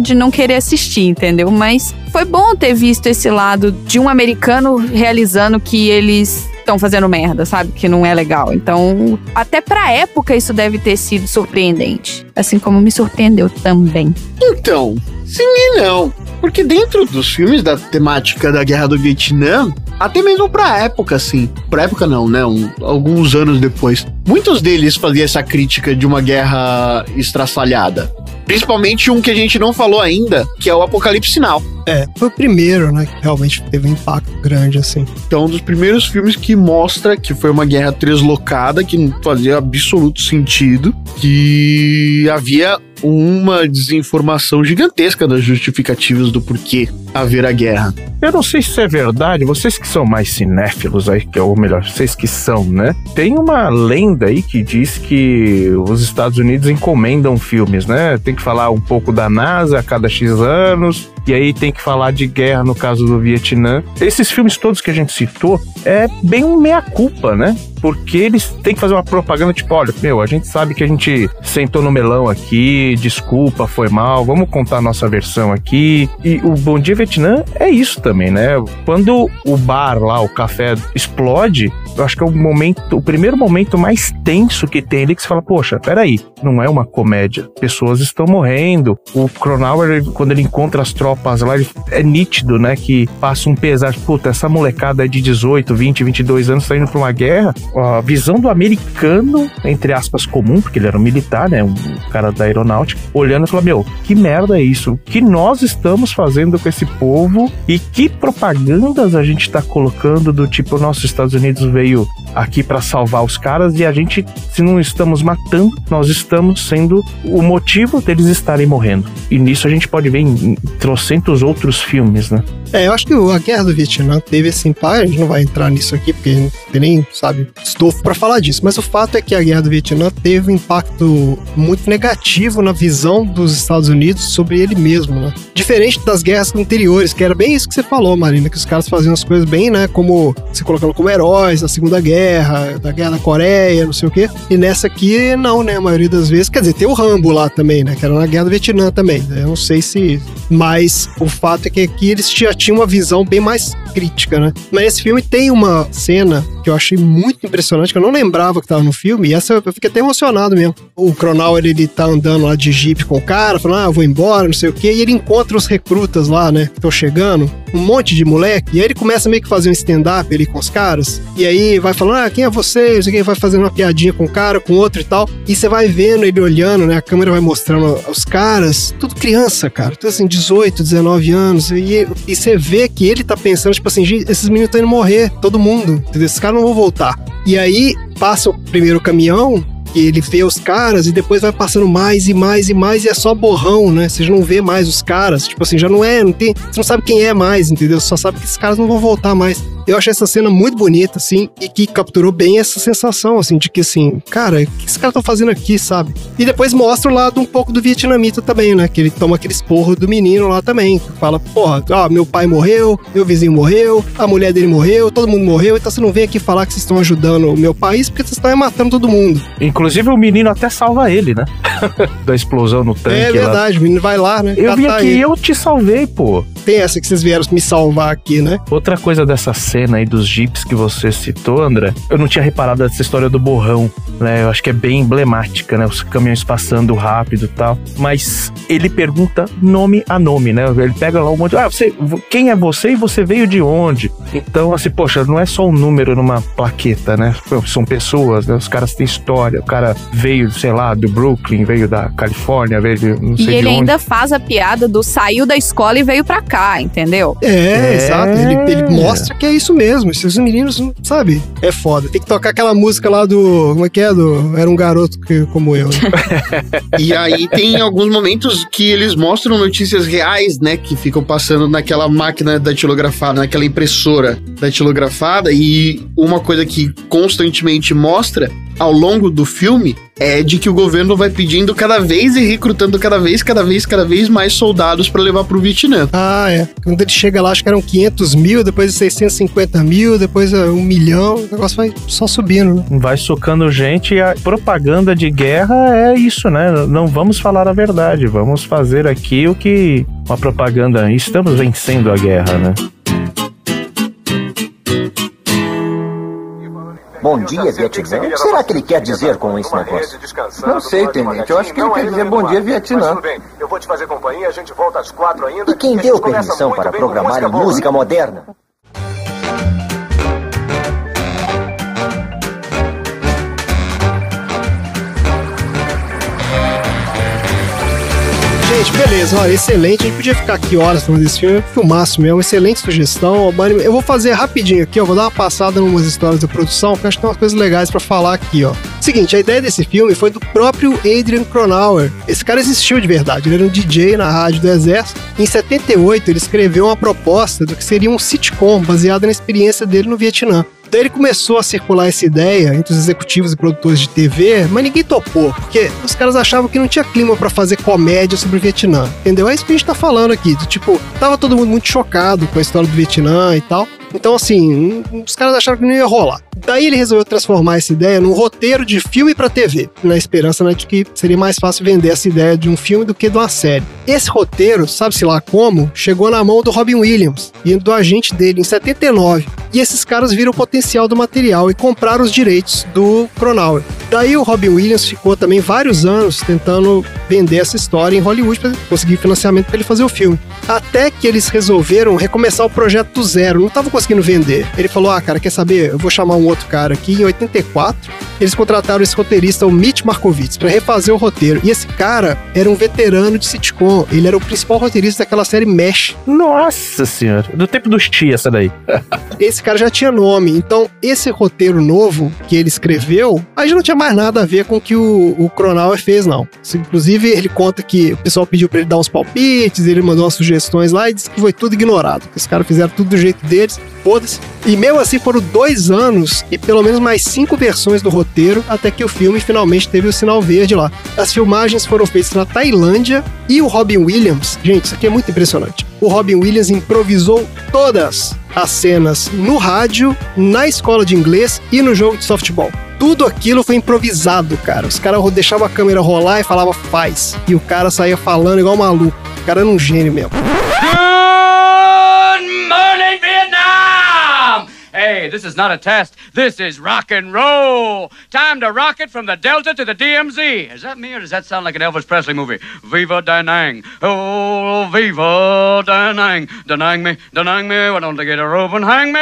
de não querer assistir, entendeu? Mas foi bom ter visto esse lado de um americano realizando que eles estão fazendo merda, sabe? Que não é legal. Então, até pra época isso deve ter sido surpreendente. Assim como me surpreendeu também. Então, sim e não. Porque dentro dos filmes da temática da Guerra do Vietnã, até mesmo pra época, assim. Pra época não, né? Um- alguns anos depois. Muitos deles faziam essa crítica de uma guerra estraçalhada. Principalmente um que a gente não falou ainda, que é o Apocalipse Sinal. É, foi o primeiro, né, que realmente teve um impacto grande, assim. Então, um dos primeiros filmes que mostra que foi uma guerra translocada, que não fazia absoluto sentido, que havia uma desinformação gigantesca das justificativas do porquê haver a guerra. Eu não sei se isso é verdade, vocês que são mais cinéfilos aí, que é ou melhor, vocês que são, né? Tem uma lenda aí que diz que os Estados Unidos encomendam filmes, né? Tem que falar um pouco da NASA a cada X anos, e aí tem que falar de guerra no caso do Vietnã. Esses filmes todos que a gente citou é bem um meia-culpa, né? Porque eles têm que fazer uma propaganda tipo, olha, meu, a gente sabe que a gente sentou no melão aqui, desculpa, foi mal, vamos contar a nossa versão aqui. E o Bom Dia Vietnã é isso também, né? Quando o bar lá, o café explode, eu acho que é o momento, o primeiro momento mais tenso que tem ali que você fala, poxa, peraí, não é uma comédia. Pessoas estão morrendo. O Cronauer, quando ele encontra as tropas lá, ele- é nítido, né? Que passa um pesar. Puta, essa molecada de 18, 20, 22 anos tá indo pra uma guerra. A visão do americano, entre aspas, comum, porque ele era um militar, né? Um cara da aeronáutica, olhando e falando, meu, que merda é isso? O que nós estamos fazendo com esse povo e que propagandas a gente tá colocando do tipo, nossos Estados Unidos veio aqui pra salvar os caras e a gente, se não estamos matando, nós estamos sendo o motivo deles estarem morrendo. E nisso a gente pode ver em, trocentos outros filmes, né? É, eu acho que a Guerra do Vietnã teve esse impacto, a gente não vai entrar nisso aqui, porque nem, sabe, estofo pra falar disso, mas o fato é que a Guerra do Vietnã teve um impacto muito negativo na visão dos Estados Unidos sobre ele mesmo, né? Diferente das guerras anteriores, que era bem isso que você falou, Marina, que os caras faziam as coisas bem, né, como se colocando como heróis na Segunda Guerra, da Guerra da Coreia, não sei o quê. E nessa aqui, não, né, a maioria das vezes. Quer dizer, tem o Rambo lá também, né, que era na Guerra do Vietnã também. Eu não sei se... Mas o fato é que aqui eles já tinham uma visão bem mais crítica, né? Mas esse filme tem uma cena que eu achei muito impressionante, que eu não lembrava que tava no filme, e essa eu fiquei até emocionado mesmo. O Cronauer, ele tá andando lá de jeep com o cara, falando, ah, eu vou embora, não sei o quê, e ele encontra os recrutas lá, né, que estão chegando, um monte de moleque, e aí ele começa meio que fazer um stand-up ali com os caras, e aí vai falando, ah, quem é você? O quê, vai fazendo uma piadinha com um cara, com outro e tal, e você vai vendo ele olhando, né, a câmera vai mostrando os caras, tudo criança, cara, tudo assim, 18, 19 anos, e, e você vê que ele tá pensando, tipo assim, esses meninos estão indo morrer, todo mundo, entendeu? Esses caras não vão voltar. E aí passa o primeiro caminhão e ele vê os caras e depois vai passando mais e mais e mais e é só borrão, né? Você não vê mais os caras, tipo assim, já não é, não tem, você não sabe quem é mais, entendeu? Você só sabe que esses caras não vão voltar mais. Eu achei essa cena muito bonita, assim, e que capturou bem essa sensação, assim, de que, assim, cara, o que esses caras estão fazendo aqui, sabe? E depois mostra o lado um pouco do vietnamita também, né? Que ele toma aquele esporro do menino lá também. Que fala, porra, ó, meu pai morreu, meu vizinho morreu, a mulher dele morreu, todo mundo morreu, então você não vem aqui falar que vocês estão ajudando o meu país porque vocês estão matando todo mundo. Inclusive o menino até salva ele, né? *laughs* da explosão no tanque. é lá. verdade, o menino vai lá, né? Eu vim catar aqui ele. e eu te salvei, pô. Tem essa que vocês vieram me salvar aqui, né? Outra coisa dessa cena aí dos jeeps que você citou, André, eu não tinha reparado essa história do borrão, né? Eu acho que é bem emblemática, né? Os caminhões passando rápido e tal. Mas ele pergunta nome a nome, né? Ele pega lá um monte. Ah, você, quem é você e você veio de onde? Então, assim, poxa, não é só um número numa plaqueta, né? São pessoas, né? Os caras têm história. O cara veio, sei lá, do Brooklyn, veio da Califórnia, veio de não sei E de ele onde. ainda faz a piada do saiu da escola e veio pra cá, entendeu? É, É. exato. Ele, ele mostra que é isso mesmo. Esses meninos, sabe? É foda. Tem que tocar aquela música lá do. Como é que é? Do, era um garoto que, como eu. Né? *laughs* E aí tem alguns momentos que eles mostram notícias reais, né? Que ficam passando naquela máquina datilografada, naquela impressora datilografada. E uma coisa que constantemente mostra ao longo do filme é de que o governo vai pedindo cada vez e recrutando cada vez, cada vez, cada vez mais soldados pra levar pro Vietnã. Ah, é. Quando ele chega lá, acho que eram 500 mil, depois 650 mil, depois é, um milhão. O negócio vai só subindo, né? Vai socando gente e a propaganda de guerra é isso, né? Não vamos falar a verdade, vamos fazer aqui o que uma propaganda. Estamos vencendo a guerra, né? Bom dia, Vietnã. O que será que ele quer dizer com esse negócio? Não sei, tenente. Eu acho que ele quer dizer bom dia, Vietnã. Eu vou te fazer companhia, a gente volta às quatro ainda. E quem deu permissão para programar música moderna? Gente, beleza, olha, excelente. A gente podia ficar aqui horas falando desse filme, filmaço mesmo, excelente sugestão. Ó, Eu vou fazer rapidinho aqui, ó, vou dar uma passada em umas histórias da produção, porque acho que tem umas coisas legais pra falar aqui, ó. Seguinte, a ideia desse filme foi do próprio Adrian Cronauer. Esse cara existiu de verdade, ele era um DJ na rádio do Exército. Em 78, ele escreveu uma proposta do que seria um sitcom baseado na experiência dele no Vietnã. Daí ele começou a circular essa ideia entre os executivos e produtores de TV, mas ninguém topou, porque os caras achavam que não tinha clima pra fazer comédia sobre o Vietnã. Entendeu? É isso que a gente tá falando aqui. do tipo, tava todo mundo muito chocado com a história do Vietnã e tal. Então, assim, os caras acharam que não ia rolar. Daí ele resolveu transformar essa ideia num roteiro de filme pra TV, na esperança né, de que seria mais fácil vender essa ideia de um filme do que de uma série. Esse roteiro, sabe-se lá como, chegou na mão do Robin Williams e do agente dele em 79. E esses caras viram o potencial do material e compraram os direitos do Cronauer. Daí o Robin Williams ficou também vários anos tentando vender essa história em Hollywood para conseguir financiamento para ele fazer o filme. Até que eles resolveram recomeçar o projeto do zero, não estavam conseguindo vender. Ele falou: Ah, cara, quer saber? Eu vou chamar um outro cara aqui em 84 eles contrataram esse roteirista, o Mitch Markovitz, pra refazer o roteiro. E esse cara era um veterano de sitcom. Ele era o principal roteirista daquela série Mesh. Nossa senhora. Do tempo do Chia, essa daí. *laughs* Esse cara já tinha nome. Então, esse roteiro novo que ele escreveu, aí já não tinha mais nada a ver com o que o, o Cronauer fez, não. Inclusive, ele conta que o pessoal pediu pra ele dar uns palpites, ele mandou umas sugestões lá e disse que foi tudo ignorado. Que os caras fizeram tudo do jeito deles, foda-se. E mesmo assim foram dois anos e pelo menos mais cinco versões do roteiro até que o filme finalmente teve o sinal verde lá. As filmagens foram feitas na Tailândia e o Robin Williams, gente, isso aqui é muito impressionante. O Robin Williams improvisou todas as cenas no rádio, na escola de inglês e no jogo de softball. Tudo aquilo foi improvisado, cara. Os caras deixavam a câmera rolar e falavam faz. E o cara saía falando igual maluco. O cara era um gênio mesmo. Hey, this is not a test. This is rock and roll. Time to rock it from the Delta to the DMZ. Is that me or does that sound like an Elvis Presley movie? Viva Da Nang. Oh, Viva Da Nang. Da Nang me, Da Nang me. Why don't they get a rope and hang me?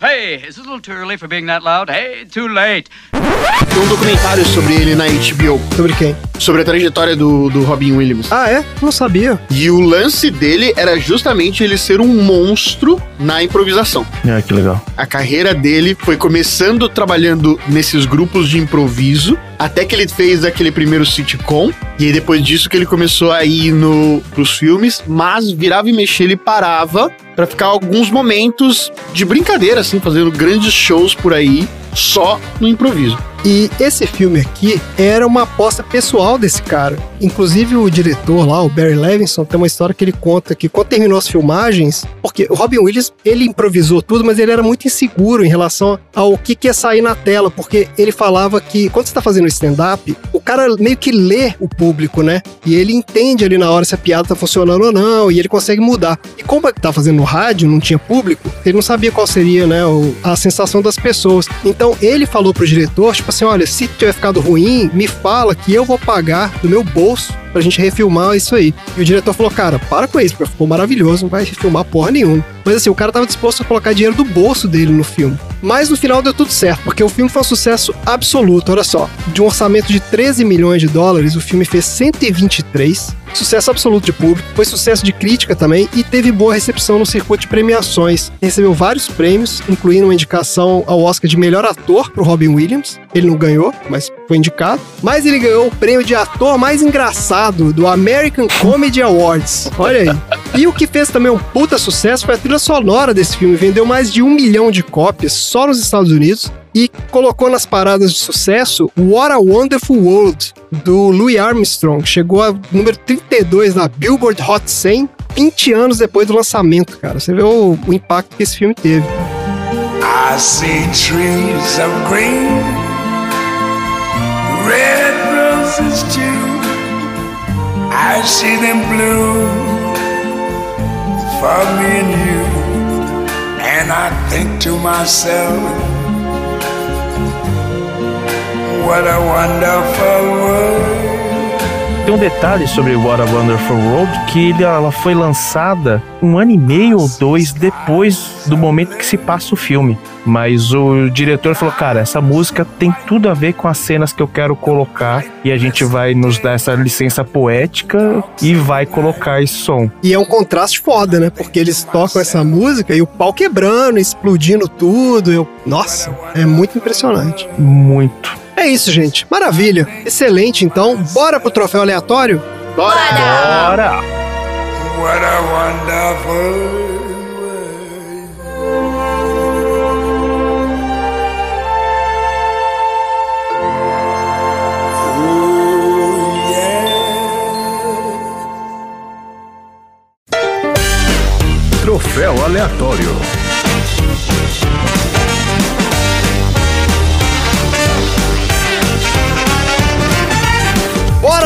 Hey, is it a little too early for being that loud? Hey, too late. Tem um documentário sobre ele na HBO, Sobre quem? sobre a trajetória do, do Robin Williams. Ah, é? Não sabia. E o lance dele era justamente ele ser um monstro na improvisação. Ah, que legal. A carreira dele foi começando trabalhando nesses grupos de improviso, até que ele fez aquele primeiro sitcom, e aí depois disso que ele começou a ir no, pros filmes, mas virava e mexia, ele parava pra ficar alguns momentos de brincadeira, assim, fazendo grandes shows por aí, só no improviso. E esse filme aqui era uma aposta pessoal desse cara. Inclusive o diretor lá, o Barry Levinson, tem uma história que ele conta que quando terminou as filmagens, porque o Robin Williams, ele improvisou tudo, mas ele era muito inseguro em relação ao que, que ia sair na tela, porque ele falava que quando você tá fazendo stand-up, o cara meio que lê o público, né? E ele entende ali na hora se a piada tá funcionando ou não, e ele consegue mudar. E como ele tá fazendo no rádio, não tinha público, ele não sabia qual seria, né, a sensação das pessoas. Então ele falou pro diretor, tipo assim, olha, se tiver ficado ruim, me fala que eu vou pagar do meu bolso pra gente refilmar isso aí. E o diretor falou, cara, para com isso, ficou maravilhoso, não vai refilmar porra nenhuma. Mas assim, o cara tava disposto a colocar dinheiro do bolso dele no filme. Mas no final deu tudo certo, porque o filme foi um sucesso absoluto, olha só. De um orçamento de 13 milhões de dólares, o filme fez 123. Sucesso absoluto de público, foi sucesso de crítica também e teve boa recepção no circuito de premiações. Recebeu vários prêmios, incluindo uma indicação ao Oscar de melhor ator pro Robin Williams. Ele não ganhou, mas foi indicado. Mas ele ganhou o prêmio de ator mais engraçado do American Comedy Awards. Olha aí. E o que fez também um puta sucesso foi a trilha sonora desse filme. Vendeu mais de um milhão de cópias só nos Estados Unidos e colocou nas paradas de sucesso What a Wonderful World, do Louis Armstrong. Chegou a número 32 na Billboard Hot 100, 20 anos depois do lançamento, cara. Você vê o, o impacto que esse filme teve. I see trees of green, roses too. I see them bloom for me and you. And I think to myself, what a wonderful world. Tem um detalhe sobre What a Wonderful World que ela foi lançada um ano e meio ou dois depois do momento que se passa o filme. Mas o diretor falou: Cara, essa música tem tudo a ver com as cenas que eu quero colocar e a gente vai nos dar essa licença poética e vai colocar esse som. E é um contraste foda, né? Porque eles tocam essa música e o pau quebrando, explodindo tudo. Eu... Nossa, é muito impressionante. Muito. É isso, gente. Maravilha. Excelente, então. Bora pro troféu aleatório? Bora! What a wonderful. Troféu aleatório.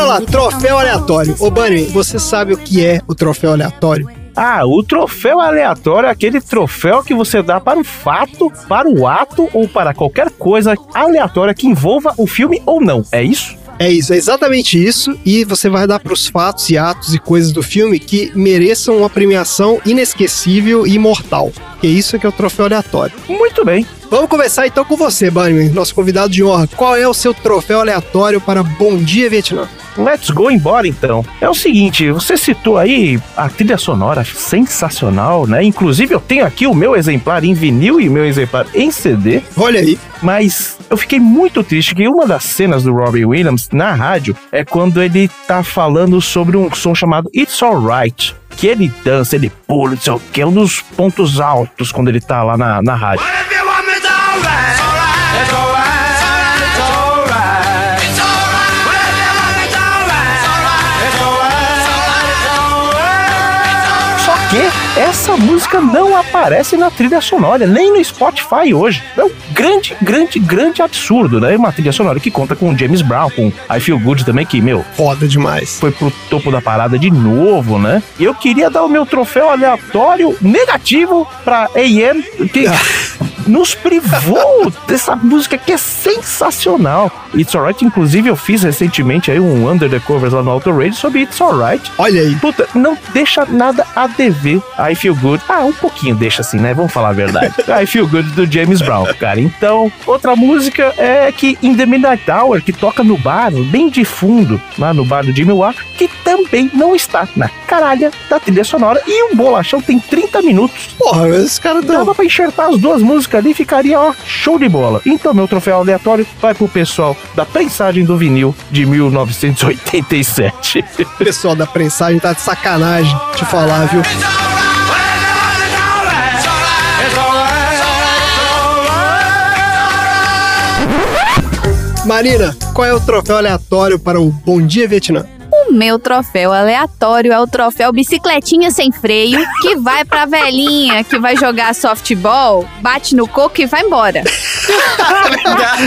Bora lá, troféu aleatório. Ô, Bunny, você sabe o que é o troféu aleatório? Ah, o troféu aleatório é aquele troféu que você dá para o fato, para o ato ou para qualquer coisa aleatória que envolva o filme ou não. É isso? É isso, é exatamente isso. E você vai dar pros fatos e atos e coisas do filme que mereçam uma premiação inesquecível e imortal. Porque isso é que é o troféu aleatório. Muito bem. Vamos começar então com você, Bunny, nosso convidado de honra. Qual é o seu troféu aleatório para Bom Dia Vietnã? Let's go embora então. É o seguinte, você citou aí a trilha sonora sensacional, né? Inclusive eu tenho aqui o meu exemplar em vinil e o meu exemplar em CD. Olha aí. Mas eu fiquei muito triste que uma das cenas do Robbie Williams na rádio é quando ele tá falando sobre um som chamado It's Alright. Que ele dança, ele pula, não sei o que, é um dos pontos altos quando ele tá lá na, na rádio. Essa música não aparece na trilha sonora, nem no Spotify hoje. É um grande, grande, grande absurdo, né? Uma trilha sonora que conta com James Brown, com I Feel Good também, que, meu, Foda demais. foi pro topo da parada de novo, né? Eu queria dar o meu troféu aleatório negativo pra AM, que *laughs* nos privou dessa música que é sensacional. It's Alright, inclusive eu fiz recentemente aí um Under the Covers lá no Auto Radio sobre It's Alright. Olha aí. Puta, não deixa nada a dever. I Feel Good. Ah, um pouquinho deixa assim, né? Vamos falar a verdade. *laughs* I Feel Good do James Brown, cara. Então, outra música é que In the Midnight Hour, que toca no bar, bem de fundo, lá no bar do Jimmy Wah, que também não está na caralha da trilha sonora. E o Bolachão tem 30 minutos. Porra, esse cara deu. Dava pra enxertar as duas músicas ali, ficaria, ó, show de bola. Então, meu troféu aleatório vai pro pessoal da prensagem do vinil de 1987. O *laughs* pessoal da prensagem tá de sacanagem te falar, viu? Marina, qual é o troféu aleatório para o Bom Dia Vietnã? O meu troféu aleatório é o troféu bicicletinha sem freio, que vai pra velhinha que vai jogar softball, bate no coco e vai embora. *laughs*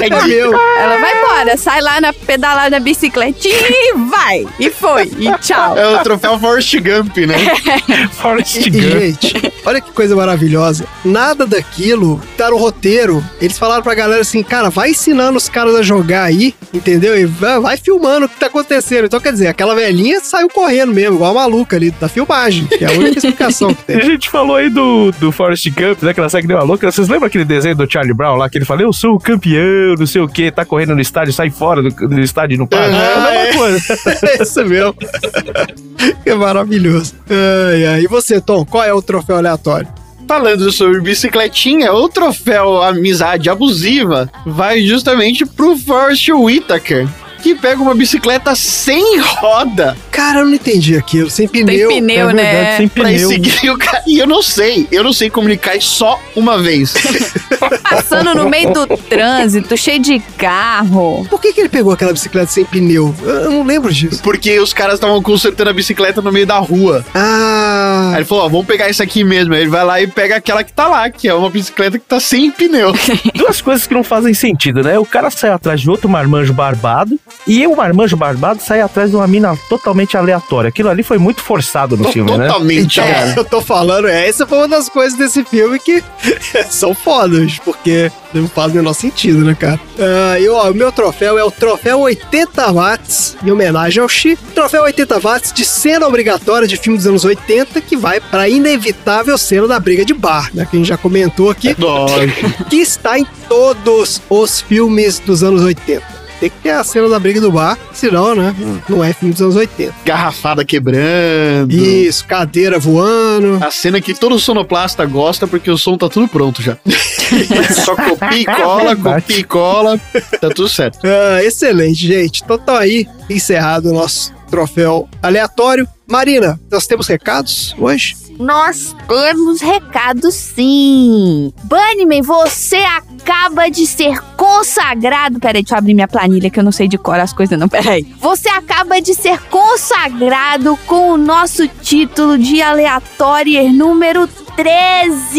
É. Ela vai embora, sai lá na pedalada na bicicletinha e vai. E foi. E tchau. É o troféu Forrest Gump, né? *laughs* Forrest E, Gump. gente, olha que coisa maravilhosa. Nada daquilo tá no roteiro. Eles falaram pra galera assim, cara, vai ensinando os caras a jogar aí, entendeu? E vai, vai filmando o que tá acontecendo. Então, quer dizer, aquela velhinha saiu correndo mesmo, igual a maluca ali da filmagem. Que é a única explicação que *laughs* A tem. gente falou aí do, do Forrest Gump, né? Que ela segue deu uma louca. Vocês lembram aquele desenho do Charlie Brown lá? Que ele fala, eu sou o campeão, não sei o quê, tá correndo no estádio, sai fora do, do estádio e não para. Aham, é a mesma é. coisa. *laughs* É isso mesmo. *laughs* que maravilhoso. Ai, ai. E você, Tom, qual é o troféu aleatório? Falando sobre bicicletinha, o troféu Amizade Abusiva vai justamente pro Forrest Whitaker, que pega uma bicicleta sem roda Cara, eu não entendi aquilo. Sem pneu. Tem pneu, é né? verdade, sem pra pneu. seguir o cara. E eu não sei, eu não sei cai só uma vez. *laughs* Passando no meio do trânsito, cheio de carro. Por que, que ele pegou aquela bicicleta sem pneu? Eu eu não lembro disso. Porque os caras estavam consertando a bicicleta no meio da rua. Ah. Aí ele falou, ó, vamos pegar isso aqui mesmo. Aí ele vai lá e pega aquela que tá lá, que é uma bicicleta que tá sem pneu. *laughs* Duas coisas que não fazem sentido, né? O cara sai atrás de outro marmanjo barbado e o marmanjo barbado sai atrás de uma mina totalmente aleatória. Aquilo ali foi muito forçado no filme, né? Totalmente, cara. eu tô falando, é, essa foi uma das coisas desse filme que *laughs* são fodas, porque não faz o menor sentido, né, cara? Ah, e ó, o meu troféu é o troféu 80 watts, em homenagem ao Chi. Troféu 80 watts de cena obrigatória de filme dos anos 80, que vai pra inevitável cena da briga de bar, né, que a gente já comentou aqui, Lógico. que está em todos os filmes dos anos 80. Tem que ter a cena da briga do bar, senão, né, não é filme dos anos 80. Garrafada quebrando. Isso, cadeira voando. A cena que todo sonoplasta gosta porque o som tá tudo pronto já. *laughs* Só copia e cola, copia e cola. Tá tudo certo. Ah, excelente, gente. Então tá aí encerrado o nosso troféu aleatório. Marina, nós temos recados hoje? Nós temos recado sim. Bunnyman, você acaba de ser consagrado. Peraí, deixa eu abrir minha planilha que eu não sei de cor as coisas, não. Peraí. Você acaba de ser consagrado com o nosso título de aleatório número 13.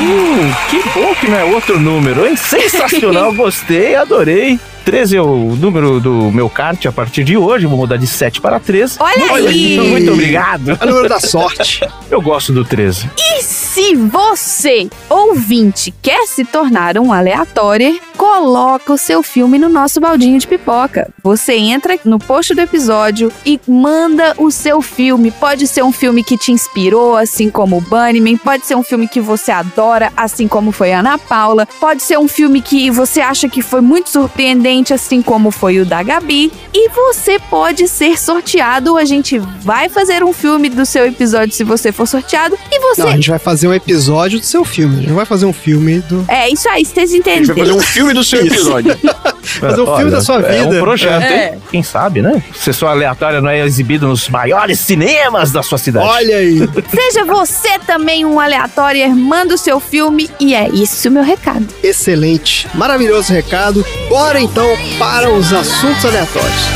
Hum, que bom que não é outro número, hein? *laughs* Sensacional, gostei, adorei. 13 é o número do meu kart a partir de hoje. Vou mudar de 7 para 13. Olha aí! Muito obrigado. É o número da sorte. *laughs* Eu gosto do 13. E se você, ouvinte, quer se tornar um aleatório, coloca o seu filme no nosso baldinho de pipoca. Você entra no post do episódio e manda o seu filme. Pode ser um filme que te inspirou, assim como o Bunnyman. Pode ser um filme que você adora, assim como foi a Ana Paula. Pode ser um filme que você acha que foi muito surpreendente, assim como foi o da Gabi. E você pode ser sorteado. A gente vai fazer um filme do seu episódio se você for sorteado. E você. Não, a gente vai fazer um episódio do seu filme. A gente não vai fazer um filme do. É isso aí, vocês A gente vai entenderam. fazer um filme do seu episódio. *laughs* Fazer o filme da sua É vida. um projeto, É. hein? Quem sabe, né? Sessão aleatória não é exibido nos maiores cinemas da sua cidade. Olha aí. Seja você também um aleatório, manda o seu filme e é isso o meu recado. Excelente. Maravilhoso recado. Bora então para os assuntos aleatórios.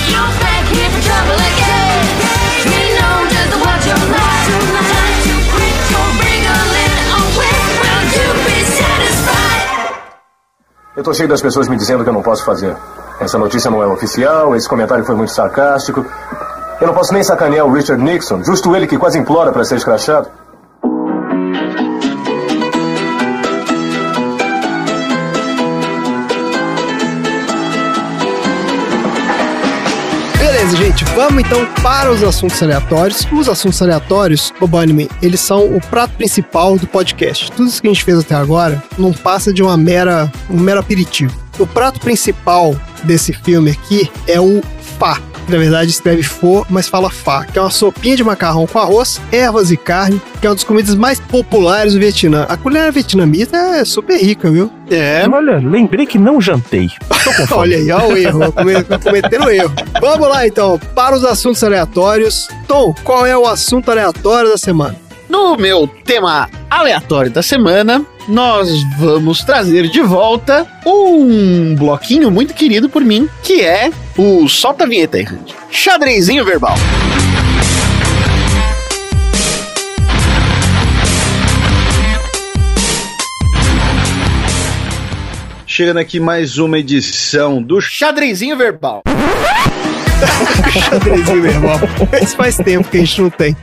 Eu tô cheio das pessoas me dizendo que eu não posso fazer. Essa notícia não é oficial, esse comentário foi muito sarcástico. Eu não posso nem sacanear o Richard Nixon, justo ele que quase implora para ser escrachado. Gente, vamos então para os assuntos aleatórios. Os assuntos aleatórios, o Bunnyman, eles são o prato principal do podcast. Tudo isso que a gente fez até agora não passa de uma mera, um mero aperitivo. O prato principal desse filme aqui é o Fá. que Na verdade escreve fo, mas fala fá, que é uma sopinha de macarrão com arroz, ervas e carne, que é uma das comidas mais populares do Vietnã. A culinária vietnamita é super rica, viu? É. Olha, lembrei que não jantei. *laughs* Olha aí, olha o erro, come- cometendo erro. Vamos lá então, para os assuntos aleatórios. Tom, qual é o assunto aleatório da semana? No meu tema aleatório da semana, nós vamos trazer de volta um bloquinho muito querido por mim, que é o Solta a Vinheta aí. Xadrezinho verbal. Chegando aqui mais uma edição do Xadrezinho verbal. Xadrezinho, meu irmão. Faz tempo que a gente não tem.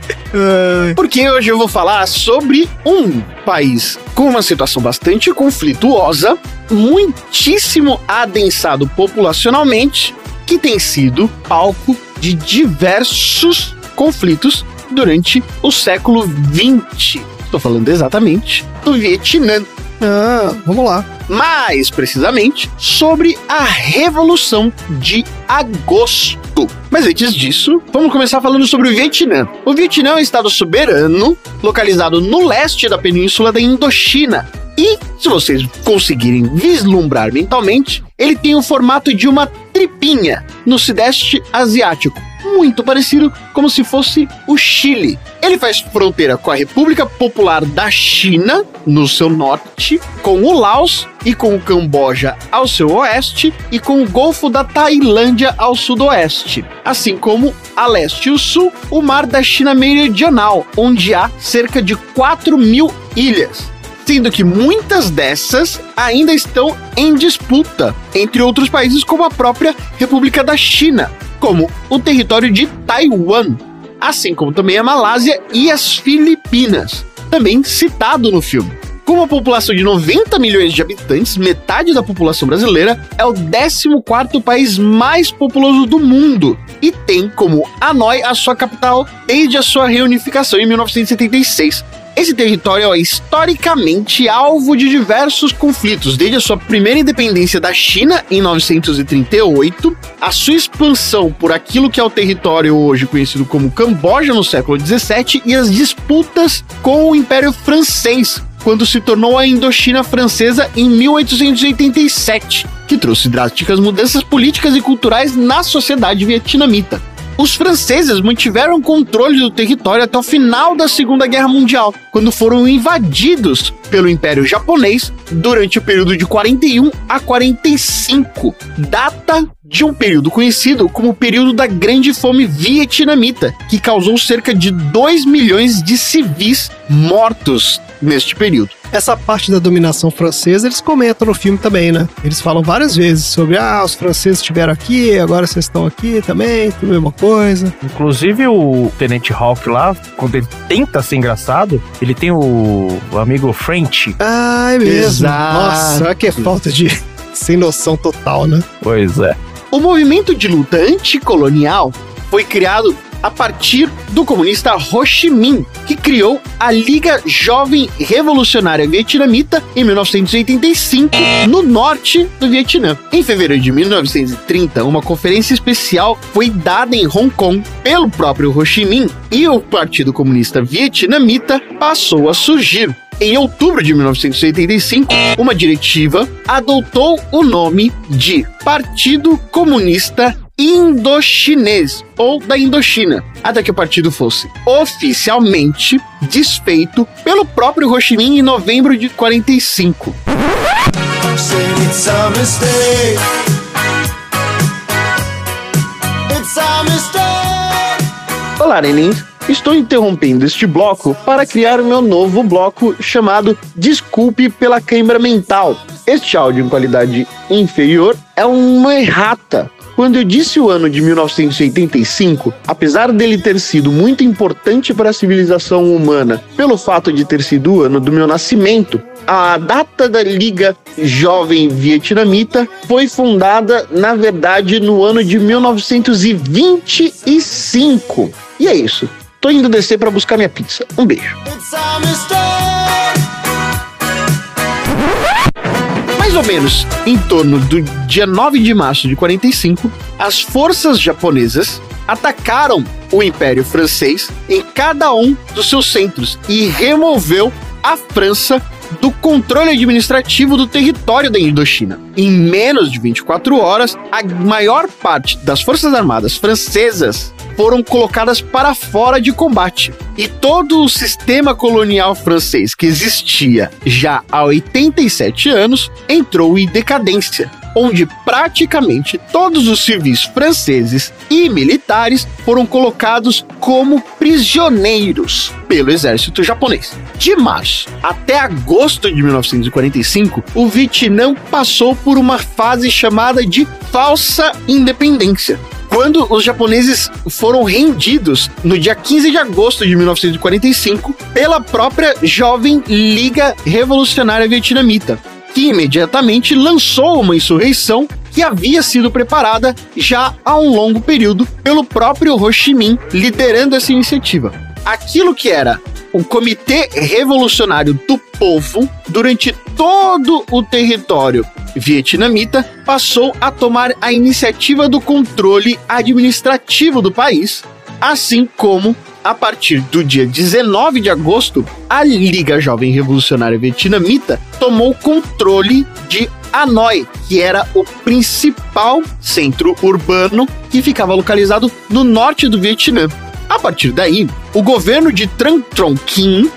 Porque hoje eu vou falar sobre um país com uma situação bastante conflituosa, muitíssimo adensado populacionalmente, que tem sido palco de diversos conflitos durante o século XX. Estou falando exatamente do Vietnã. Ah, vamos lá. mais precisamente sobre a Revolução de Agosto. Mas antes disso, vamos começar falando sobre o Vietnã. O Vietnã é um estado soberano localizado no leste da península da Indochina. E, se vocês conseguirem vislumbrar mentalmente, ele tem o formato de uma tripinha no sudeste asiático, muito parecido como se fosse o Chile. Ele faz fronteira com a República Popular da China, no seu norte, com o Laos e com o Camboja ao seu oeste e com o Golfo da Tailândia ao sudoeste, assim como a leste e o sul, o Mar da China Meridional, onde há cerca de 4 mil ilhas. Sendo que muitas dessas ainda estão em disputa entre outros países como a própria República da China, como o território de Taiwan, assim como também a Malásia e as Filipinas, também citado no filme. Com uma população de 90 milhões de habitantes, metade da população brasileira, é o 14º país mais populoso do mundo e tem como Hanoi a sua capital desde a sua reunificação em 1976. Esse território é historicamente alvo de diversos conflitos, desde a sua primeira independência da China em 938, a sua expansão por aquilo que é o território hoje conhecido como Camboja no século 17 e as disputas com o Império Francês, quando se tornou a Indochina Francesa em 1887, que trouxe drásticas mudanças políticas e culturais na sociedade vietnamita. Os franceses mantiveram controle do território até o final da Segunda Guerra Mundial, quando foram invadidos pelo Império Japonês durante o período de 41 a 45, data de um período conhecido como o período da Grande Fome Vietnamita, que causou cerca de 2 milhões de civis mortos neste período. Essa parte da dominação francesa eles comentam no filme também, né? Eles falam várias vezes sobre, ah, os franceses estiveram aqui, agora vocês estão aqui também, tudo a mesma coisa. Inclusive o Tenente Hawk lá, quando ele tenta ser engraçado, ele tem o, o amigo French. Ah, é mesmo. Exato. Nossa, que falta de *laughs* sem noção total, né? Pois é. O movimento de luta anticolonial foi criado a partir do comunista Ho Chi Minh, que criou a Liga Jovem Revolucionária Vietnamita em 1985, no norte do Vietnã. Em fevereiro de 1930, uma conferência especial foi dada em Hong Kong pelo próprio Ho Chi Minh e o Partido Comunista Vietnamita passou a surgir. Em outubro de 1985, uma diretiva adotou o nome de Partido Comunista Indochinês ou da Indochina, até que o partido fosse oficialmente desfeito pelo próprio Ho Chi Minh em novembro de 45. Said it's a mistake. It's a mistake. Olá, nenéns! Estou interrompendo este bloco para criar meu novo bloco chamado Desculpe pela Câimbra Mental. Este áudio em qualidade inferior é uma errata. Quando eu disse o ano de 1985, apesar dele ter sido muito importante para a civilização humana, pelo fato de ter sido o ano do meu nascimento, a data da Liga Jovem Vietnamita foi fundada, na verdade, no ano de 1925. E é isso. Tô indo descer para buscar minha pizza. Um beijo. Ou menos em torno do dia 9 de março de 45, as forças japonesas atacaram o Império Francês em cada um dos seus centros e removeu a França do controle administrativo do território da Indochina. Em menos de 24 horas, a maior parte das forças armadas francesas foram colocadas para fora de combate. E todo o sistema colonial francês que existia já há 87 anos entrou em decadência, onde praticamente todos os civis franceses e militares foram colocados como prisioneiros pelo exército japonês. De março até agosto de 1945, o Vietnã passou por uma fase chamada de falsa independência quando os japoneses foram rendidos no dia 15 de agosto de 1945 pela própria jovem Liga Revolucionária Vietnamita, que imediatamente lançou uma insurreição que havia sido preparada já há um longo período pelo próprio Ho Chi Minh liderando essa iniciativa. Aquilo que era o Comitê Revolucionário do Povo, durante todo o território vietnamita, passou a tomar a iniciativa do controle administrativo do país, assim como a partir do dia 19 de agosto, a Liga Jovem Revolucionária Vietnamita tomou controle de Hanoi, que era o principal centro urbano que ficava localizado no norte do Vietnã. A partir daí, o governo de Tran Tron Kim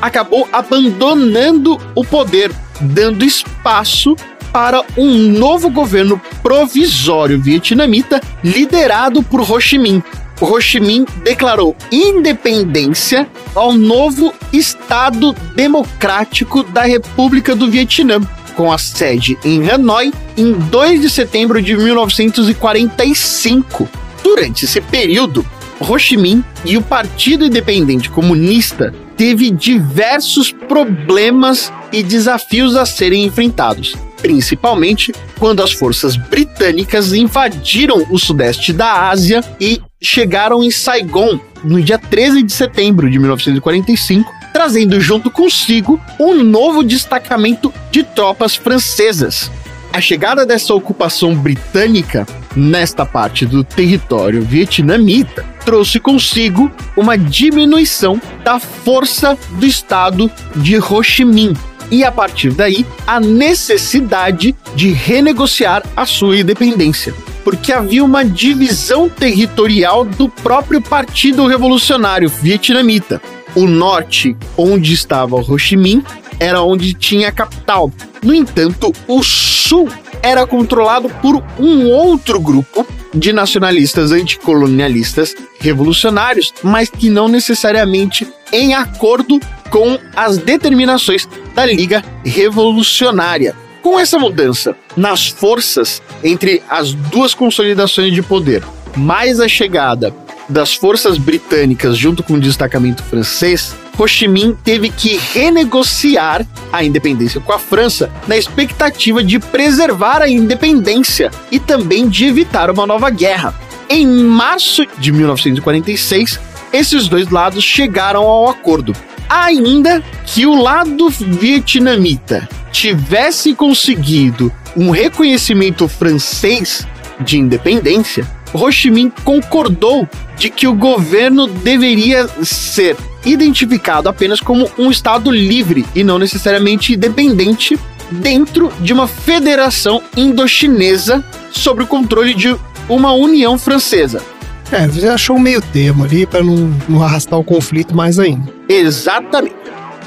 acabou abandonando o poder, dando espaço para um novo governo provisório vietnamita liderado por Ho Chi Minh. Ho Chi Minh declarou independência ao novo Estado Democrático da República do Vietnã, com a sede em Hanoi em 2 de setembro de 1945. Durante esse período, Ho Chi Minh e o Partido Independente Comunista teve diversos problemas e desafios a serem enfrentados, principalmente quando as forças britânicas invadiram o sudeste da Ásia e chegaram em Saigon no dia 13 de setembro de 1945, trazendo junto consigo um novo destacamento de tropas francesas. A chegada dessa ocupação britânica nesta parte do território vietnamita trouxe consigo uma diminuição da força do Estado de Ho Chi Minh e a partir daí a necessidade de renegociar a sua independência, porque havia uma divisão territorial do próprio Partido Revolucionário Vietnamita. O norte, onde estava Ho Chi Minh, era onde tinha a capital. No entanto, o sul era controlado por um outro grupo de nacionalistas anticolonialistas revolucionários, mas que não necessariamente em acordo com as determinações da Liga Revolucionária. Com essa mudança nas forças entre as duas consolidações de poder, mais a chegada das forças britânicas junto com o destacamento francês, Ho Chi Minh teve que renegociar a independência com a França na expectativa de preservar a independência e também de evitar uma nova guerra. Em março de 1946, esses dois lados chegaram ao acordo. Ainda que o lado vietnamita tivesse conseguido um reconhecimento francês de independência, Ho Chi Minh concordou de que o governo deveria ser identificado apenas como um Estado livre e não necessariamente independente dentro de uma federação indochinesa sob o controle de uma União Francesa. É, você achou um meio termo ali para não, não arrastar o conflito mais ainda. Exatamente.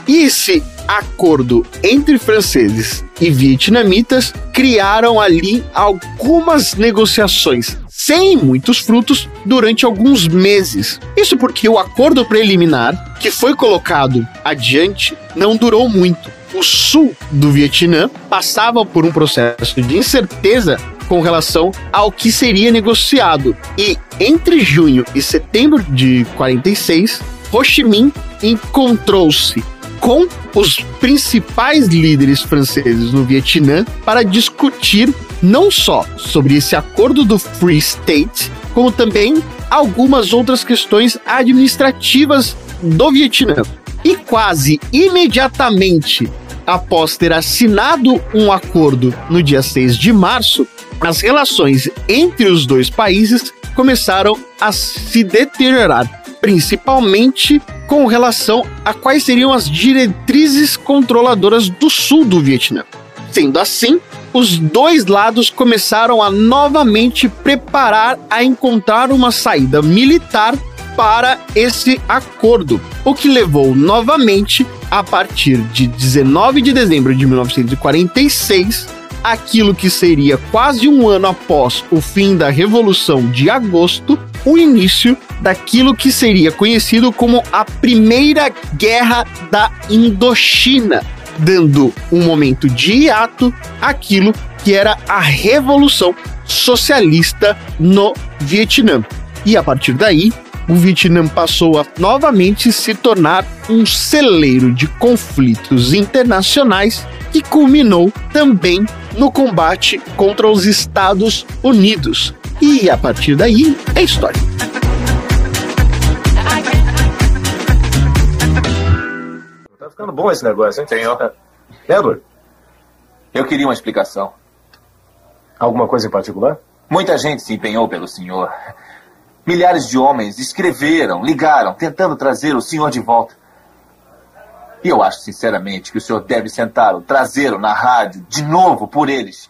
E esse acordo entre franceses e vietnamitas criaram ali algumas negociações sem muitos frutos durante alguns meses. Isso porque o acordo preliminar, que foi colocado adiante, não durou muito. O sul do Vietnã passava por um processo de incerteza com relação ao que seria negociado. E entre junho e setembro de 46, Ho Chi Minh encontrou-se com os principais líderes franceses no Vietnã para discutir não só sobre esse acordo do Free State, como também algumas outras questões administrativas do Vietnã. E quase imediatamente após ter assinado um acordo no dia 6 de março, as relações entre os dois países começaram a se deteriorar, principalmente com relação a quais seriam as diretrizes controladoras do sul do Vietnã. Sendo assim, os dois lados começaram a novamente preparar a encontrar uma saída militar para esse acordo, o que levou novamente, a partir de 19 de dezembro de 1946, aquilo que seria quase um ano após o fim da Revolução de Agosto, o início daquilo que seria conhecido como a Primeira Guerra da Indochina, dando um momento de hiato àquilo que era a Revolução Socialista no Vietnã. E a partir daí, o Vietnã passou a novamente se tornar um celeiro de conflitos internacionais que culminou também no combate contra os Estados Unidos. E a partir daí é história. Ficando bom esse negócio, hein? Senhor. Edward, Eu queria uma explicação. alguma coisa em particular? Muita gente se empenhou pelo senhor. Milhares de homens escreveram, ligaram, tentando trazer o senhor de volta. E eu acho, sinceramente, que o senhor deve sentar o traseiro na rádio de novo por eles.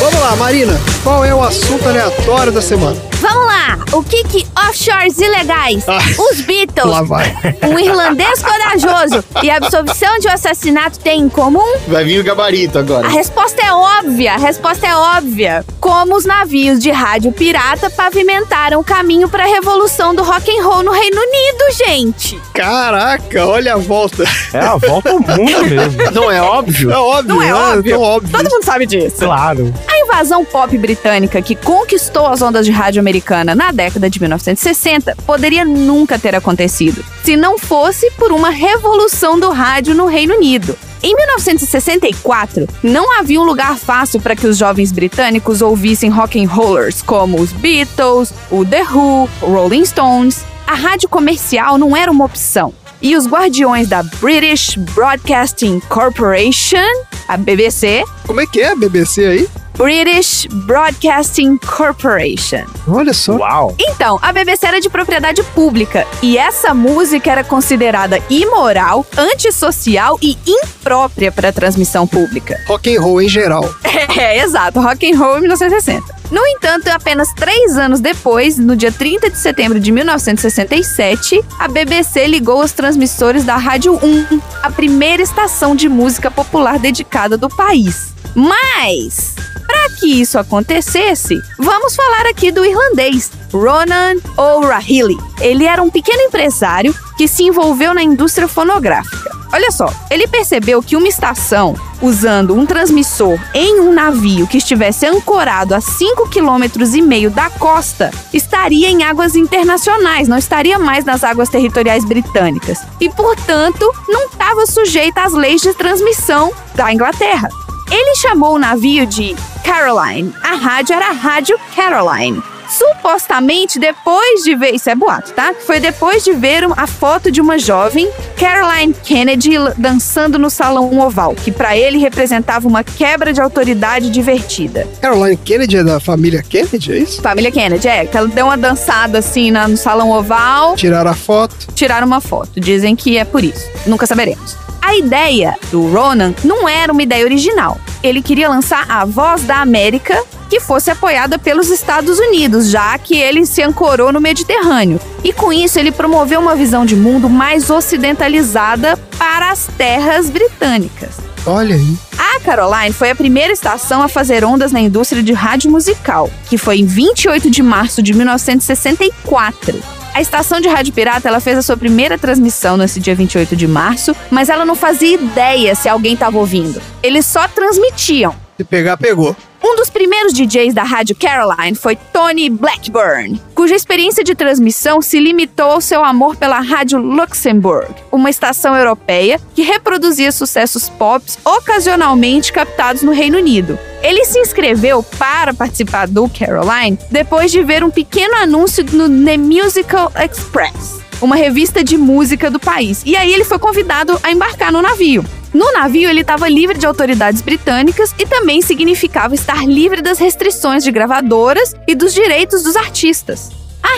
Vamos lá, Marina. Qual é o assunto aleatório da semana? Vamos lá! O que que offshores ilegais, os Beatles, Lá vai. um irlandês corajoso e a absolvição de um assassinato têm em comum? Vai vir o gabarito agora. A resposta é óbvia, a resposta é óbvia. Como os navios de rádio pirata pavimentaram o caminho para a revolução do rock and roll no Reino Unido, gente. Caraca, olha a volta. É a volta ao mundo mesmo. Não é óbvio? É óbvio, Não é né? óbvio? Tão óbvio. Todo mundo sabe disso. Claro. A invasão pop britânica que conquistou as ondas de rádio americana na década de 1960 poderia nunca ter acontecido, se não fosse por uma revolução do rádio no Reino Unido. Em 1964, não havia um lugar fácil para que os jovens britânicos ouvissem rock and rollers como os Beatles, o The Who, Rolling Stones. A rádio comercial não era uma opção. E os guardiões da British Broadcasting Corporation, a BBC, Como é que é a BBC aí? British Broadcasting Corporation. Olha só. Uau! Então, a BBC era de propriedade pública e essa música era considerada imoral, antissocial e imprópria para transmissão pública. Rock and roll em geral. *laughs* É, exato, rock and roll em 1960. No entanto, apenas três anos depois, no dia 30 de setembro de 1967, a BBC ligou os transmissores da Rádio 1, a primeira estação de música popular dedicada do país. Mas, para que isso acontecesse, vamos falar aqui do irlandês Ronan O'Rahilly. Ele era um pequeno empresário que se envolveu na indústria fonográfica. Olha só, ele percebeu que uma estação usando um transmissor em um navio que estivesse ancorado a 5,5 km da costa estaria em águas internacionais, não estaria mais nas águas territoriais britânicas e, portanto, não estava sujeita às leis de transmissão da Inglaterra. Ele chamou o navio de Caroline. A rádio era a Rádio Caroline. Supostamente depois de ver, isso é boato, tá? Foi depois de ver a foto de uma jovem, Caroline Kennedy, dançando no salão oval, que para ele representava uma quebra de autoridade divertida. Caroline Kennedy é da família Kennedy, é isso? Família Kennedy, é, que ela deu uma dançada assim na- no salão oval, Tiraram a foto. tiraram uma foto. Dizem que é por isso. Nunca saberemos. A ideia do Ronan não era uma ideia original. Ele queria lançar a Voz da América, que fosse apoiada pelos Estados Unidos, já que ele se ancorou no Mediterrâneo. E com isso, ele promoveu uma visão de mundo mais ocidentalizada para as terras britânicas. Olha aí. A Caroline foi a primeira estação a fazer ondas na indústria de rádio musical, que foi em 28 de março de 1964. A estação de rádio pirata ela fez a sua primeira transmissão nesse dia 28 de março, mas ela não fazia ideia se alguém estava ouvindo. Eles só transmitiam. Se pegar, pegou. Um dos primeiros DJs da rádio Caroline foi Tony Blackburn, cuja experiência de transmissão se limitou ao seu amor pela rádio Luxembourg, uma estação europeia que reproduzia sucessos pop ocasionalmente captados no Reino Unido. Ele se inscreveu para participar do Caroline depois de ver um pequeno anúncio no The Musical Express, uma revista de música do país. E aí ele foi convidado a embarcar no navio. No navio, ele estava livre de autoridades britânicas e também significava estar livre das restrições de gravadoras e dos direitos dos artistas.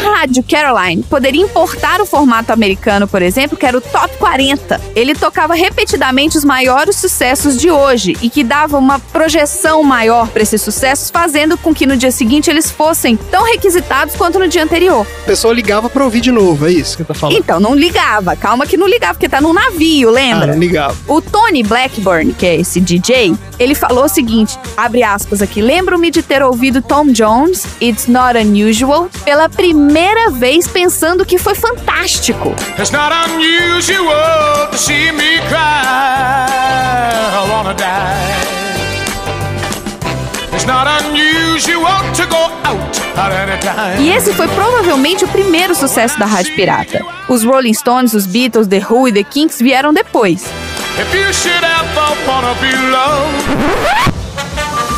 A rádio Caroline poderia importar o formato americano, por exemplo, que era o Top 40. Ele tocava repetidamente os maiores sucessos de hoje e que dava uma projeção maior para esses sucessos, fazendo com que no dia seguinte eles fossem tão requisitados quanto no dia anterior. A pessoa ligava pra ouvir de novo, é isso que tá falando. Então, não ligava. Calma que não ligava, porque tá num navio, Ah, lembra? não ligava. O Tony Blackburn, que é esse DJ, ele falou o seguinte, abre aspas aqui, lembro-me de ter ouvido Tom Jones, It's Not Unusual, pela primeira vez pensando que foi fantástico. It's not unusual to see me cry. I wanna die. It's not unusual to go out at any time. E esse foi provavelmente o primeiro sucesso da rádio pirata. Os Rolling Stones, os Beatles, The Who e The Kinks vieram depois. If you should ever wanna be.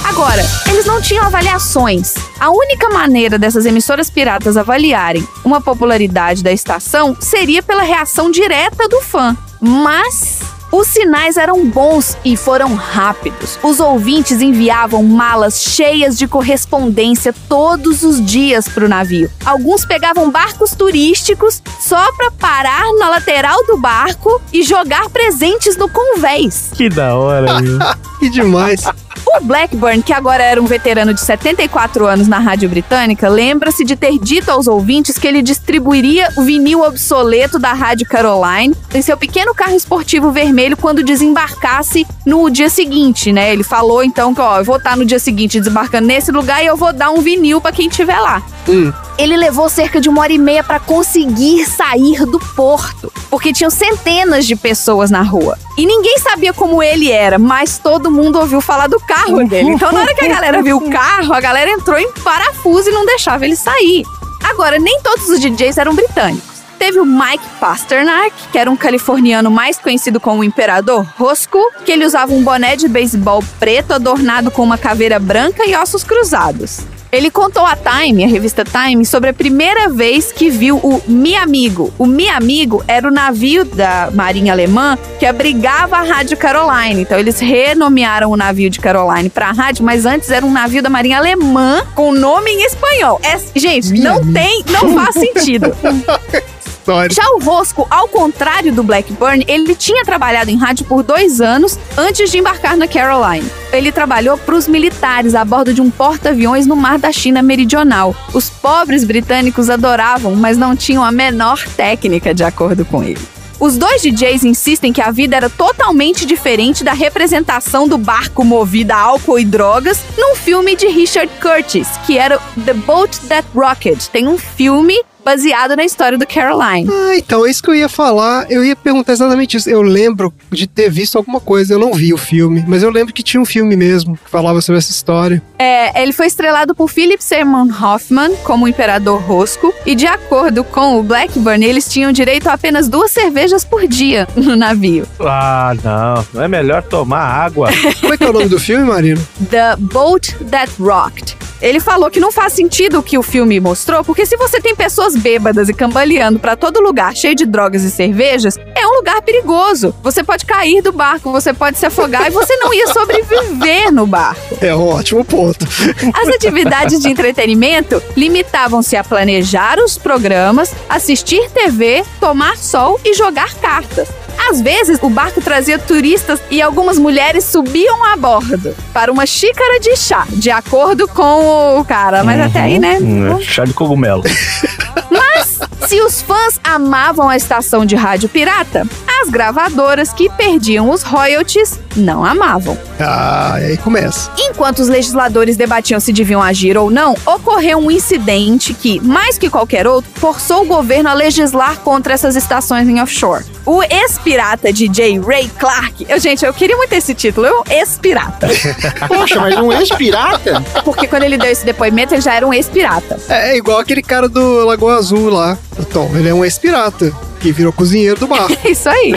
Agora, eles não tinham avaliações. A única maneira dessas emissoras piratas avaliarem uma popularidade da estação seria pela reação direta do fã. Mas os sinais eram bons e foram rápidos. Os ouvintes enviavam malas cheias de correspondência todos os dias para o navio. Alguns pegavam barcos turísticos só para parar na lateral do barco e jogar presentes no convés. Que da hora, viu? *laughs* Que demais. O Blackburn, que agora era um veterano de 74 anos na rádio britânica, lembra-se de ter dito aos ouvintes que ele distribuiria o vinil obsoleto da rádio Caroline em seu pequeno carro esportivo vermelho quando desembarcasse no dia seguinte, né? Ele falou então que, ó, eu vou estar no dia seguinte desembarcando nesse lugar e eu vou dar um vinil pra quem estiver lá. Ele levou cerca de uma hora e meia pra conseguir sair do porto, porque tinham centenas de pessoas na rua. E ninguém sabia como ele era, mas todo mundo ouviu falar do carro dele. Então, na hora que a galera viu o *laughs* carro, a galera entrou em parafuso e não deixava ele sair. Agora, nem todos os DJs eram britânicos. Teve o Mike Pasternak, que era um californiano mais conhecido como o Imperador Roscoe, que ele usava um boné de beisebol preto adornado com uma caveira branca e ossos cruzados. Ele contou a Time, a revista Time, sobre a primeira vez que viu o Mi Amigo. O Mi Amigo era o navio da Marinha Alemã que abrigava a Rádio Caroline. Então eles renomearam o navio de Caroline para rádio, mas antes era um navio da Marinha Alemã com nome em espanhol. É- gente, Mi não Amigo. tem, não faz sentido. *laughs* História. Já o Roscoe, ao contrário do Blackburn, ele tinha trabalhado em rádio por dois anos antes de embarcar na Caroline. Ele trabalhou para os militares a bordo de um porta-aviões no mar da China Meridional. Os pobres britânicos adoravam, mas não tinham a menor técnica de acordo com ele. Os dois DJs insistem que a vida era totalmente diferente da representação do barco movido a álcool e drogas num filme de Richard Curtis, que era The Boat That Rocket. Tem um filme baseado na história do Caroline. Ah, então, é isso que eu ia falar. Eu ia perguntar exatamente isso. Eu lembro de ter visto alguma coisa. Eu não vi o filme, mas eu lembro que tinha um filme mesmo que falava sobre essa história. É, ele foi estrelado por Philip Seymour Hoffman como o Imperador Rosco, e de acordo com o Blackburn, eles tinham direito a apenas duas cervejas por dia *laughs* no navio. Ah, não. Não é melhor tomar água. Como é que é o nome do filme, Marino? The Boat That Rocked. Ele falou que não faz sentido o que o filme mostrou, porque se você tem pessoas bêbadas e cambaleando pra todo lugar cheio de drogas e cervejas, é um lugar perigoso. Você pode cair do barco, você pode se afogar e você não ia sobreviver no barco. É um ótimo ponto. As atividades de entretenimento limitavam-se a planejar os programas, assistir TV, tomar sol e jogar cartas. Às vezes, o barco trazia turistas e algumas mulheres subiam a bordo para uma xícara de chá, de acordo com o cara. Mas até aí, né? É chá de cogumelo. Mas, se os fãs amavam a estação de rádio pirata, as gravadoras que perdiam os royalties não amavam. Ah, e aí começa. Enquanto os legisladores debatiam se deviam agir ou não, ocorreu um incidente que, mais que qualquer outro, forçou o governo a legislar contra essas estações em offshore. O ex-pirata DJ Ray Clark, eu, gente, eu queria muito esse título, eu ex-pirata. *laughs* Poxa, mas um ex-pirata? Porque quando ele deu esse depoimento, ele já era um ex-pirata. É, é igual aquele cara do Lagoa Azul lá, o Tom. Ele é um ex-pirata que virou cozinheiro do bar. *laughs* Isso aí.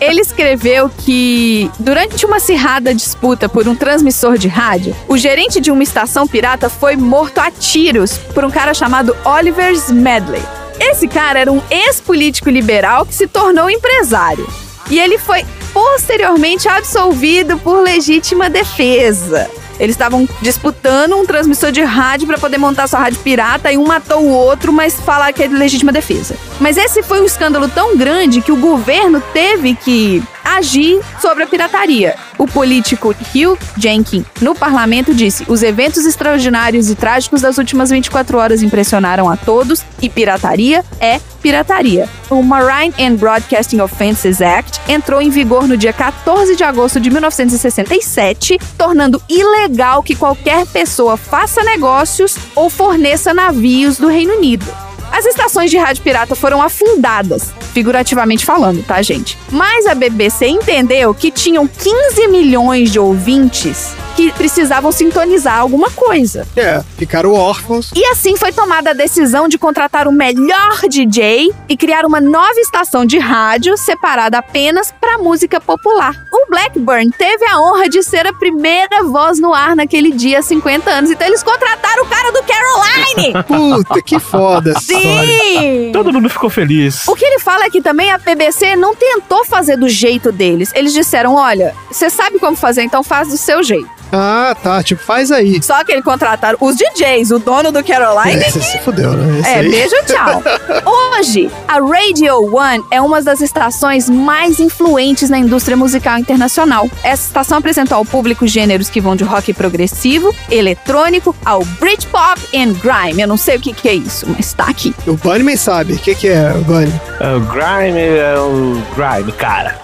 Ele escreveu que, durante uma acirrada disputa por um transmissor de rádio, o gerente de uma estação pirata foi morto a tiros por um cara chamado Oliver Smedley. Esse cara era um ex-político liberal que se tornou empresário. E ele foi posteriormente absolvido por legítima defesa. Eles estavam disputando um transmissor de rádio para poder montar sua rádio pirata e um matou o outro, mas falar que é de legítima defesa. Mas esse foi um escândalo tão grande que o governo teve que agir sobre a pirataria. O político Hugh Jenkins, no parlamento, disse: os eventos extraordinários e trágicos das últimas 24 horas impressionaram a todos e pirataria é pirataria. O Marine and Broadcasting Offenses Act entrou em vigor no dia 14 de agosto de 1967, tornando ilegal que qualquer pessoa faça negócios ou forneça navios do Reino Unido. As estações de rádio pirata foram afundadas, figurativamente falando, tá, gente? Mas a BBC entendeu que tinham 15 milhões de ouvintes que precisavam sintonizar alguma coisa. É, ficaram órfãos. E assim foi tomada a decisão de contratar o melhor DJ e criar uma nova estação de rádio separada apenas para música popular. O Blackburn teve a honra de ser a primeira voz no ar naquele dia há 50 anos, então eles contrataram o cara do Caroline! *laughs* Puta, que foda história. Sim! Todo mundo ficou feliz. O que ele fala é que também a BBC não tentou fazer do jeito deles. Eles disseram: olha, você sabe como fazer, então faz do seu jeito. Ah, tá. Tipo, faz aí. Só que eles contrataram os DJs, o dono do Caroline. É, se fudeu, né? Esse É, aí. beijo, tchau. *laughs* Hoje, a Radio One é uma das estações mais influentes na indústria musical internacional. Essa estação apresentou ao público gêneros que vão de rock progressivo, eletrônico, ao Britpop e grime. Eu não sei o que, que é isso, mas tá aqui. O Bunnyman sabe. O que, que é, Bunny? É, O Grime é o Grime, cara.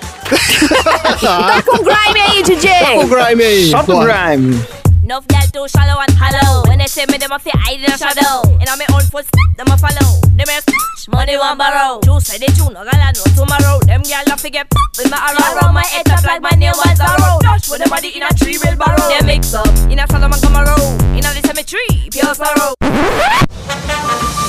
Tá com grime aí, DJ! O Grime aí. Solta o. Grime. Enough girl too shallow and hollow. When they say me, them a fi hide in the shadow. And on my own footstep, them a follow. Them a money one borrow. Two say they tune, no gala no tomorrow. Them girl a fi get pop with my arrow. Around my head top like my name was Zorro. Dash with them body in a tree real barrow. They mix up in a Solomon Camaro. In a the cemetery, pure sorrow.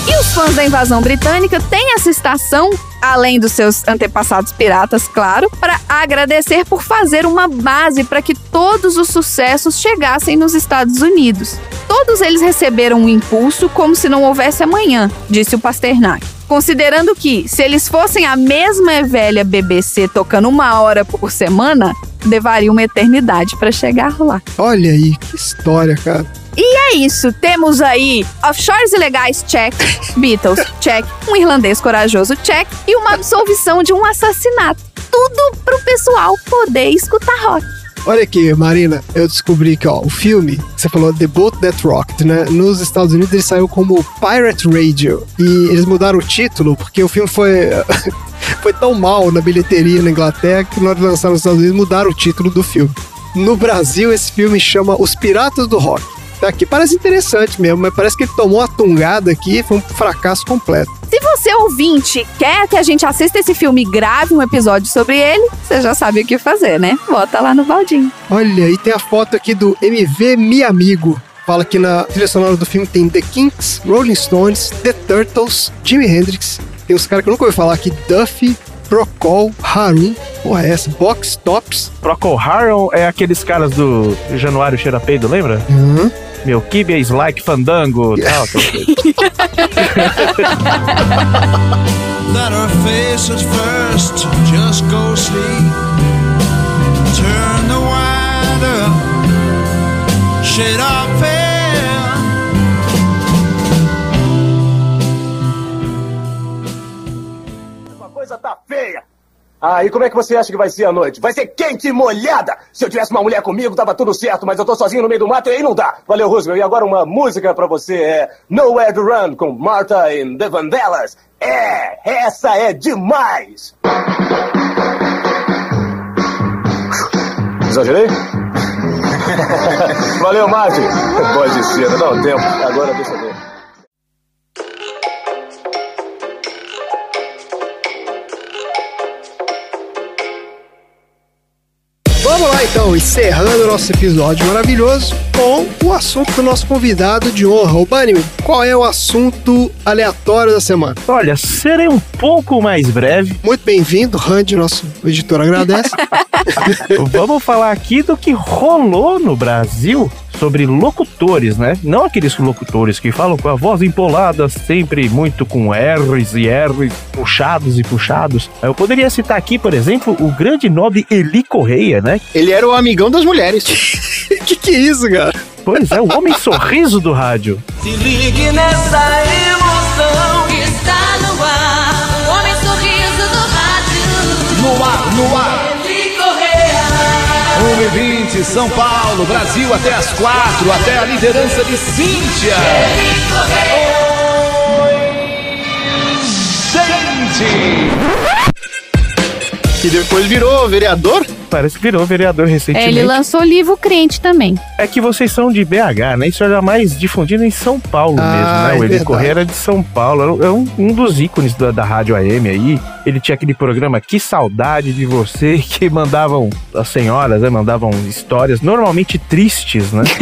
E Os fãs da invasão britânica têm essa estação, além dos seus antepassados piratas, claro, para agradecer por fazer uma base para que todos os sucessos chegassem nos Estados Unidos. Todos eles receberam um impulso como se não houvesse amanhã, disse o Pasternak. Considerando que, se eles fossem a mesma velha BBC tocando uma hora por semana, levaria uma eternidade para chegar lá. Olha aí, que história, cara. E é isso, temos aí offshores ilegais, check, Beatles, check, um irlandês corajoso, check, e uma absolvição de um assassinato. Tudo pro pessoal poder escutar rock. Olha aqui, Marina, eu descobri que ó, o filme, você falou The Boat That Rocked, né? Nos Estados Unidos ele saiu como Pirate Radio. E eles mudaram o título porque o filme foi. *laughs* foi tão mal na bilheteria na Inglaterra que na hora de lançar nos Estados Unidos mudaram o título do filme. No Brasil, esse filme chama Os Piratas do Rock. Tá aqui, parece interessante mesmo, mas parece que ele tomou uma tungada aqui e foi um fracasso completo. Se você ouvinte quer que a gente assista esse filme e grave um episódio sobre ele, você já sabe o que fazer, né? Bota lá no baldinho. Olha, aí tem a foto aqui do MV Mi Amigo. Fala que na trilha sonora do filme tem The Kinks, Rolling Stones, The Turtles, Jimi Hendrix. Tem os caras que eu nunca ouvi falar aqui, Duffy, Procol, Harum, porra é essa? Box Tops. Procol Harum é aqueles caras do Januário Cheira Peido, lembra? Uhum. Meu, Kibia is like Fandango, *laughs* tal, tal That her face at first just go sleep. Turn the wind up, shade Ah, e como é que você acha que vai ser a noite? Vai ser quente e molhada! Se eu tivesse uma mulher comigo, tava tudo certo, mas eu tô sozinho no meio do mato e aí não dá. Valeu, Roosevelt. E agora uma música pra você é Nowhere to Run, com Martha and the Vandellas. É, essa é demais! Exagerei? *laughs* Valeu, Martin. Voz de cera, dá tempo. Agora deixa eu ver. Então, encerrando o nosso episódio maravilhoso com o assunto do nosso convidado de honra. O Bunny, qual é o assunto aleatório da semana? Olha, serei um pouco mais breve. Muito bem-vindo, Randy, nosso editor agradece. *laughs* Vamos falar aqui do que rolou no Brasil sobre locutores, né? Não aqueles locutores que falam com a voz empolada, sempre muito com R's e R's puxados e puxados. Eu poderia citar aqui, por exemplo, o grande nobre Eli Correia, né? Ele era o amigão das mulheres. *laughs* que que é isso, cara? Pois é, o homem sorriso do rádio. Se ligue nessa emoção. 1h20, São Paulo, Brasil até as 4, até a liderança de Cíntia. Gente! Que depois virou vereador? Parece que virou vereador É, recentemente. ele lançou o livro Crente também. É que vocês são de BH, né? Isso era mais difundido em São Paulo Ah, mesmo, né? é O Eli. Correia era de São Paulo. É um, um dos ícones da, da rádio AM aí. Ele tinha aquele programa Que Saudade de Você, *laughs* que mandavam, as senhoras, né? Mandavam histórias normalmente tristes, né? *laughs*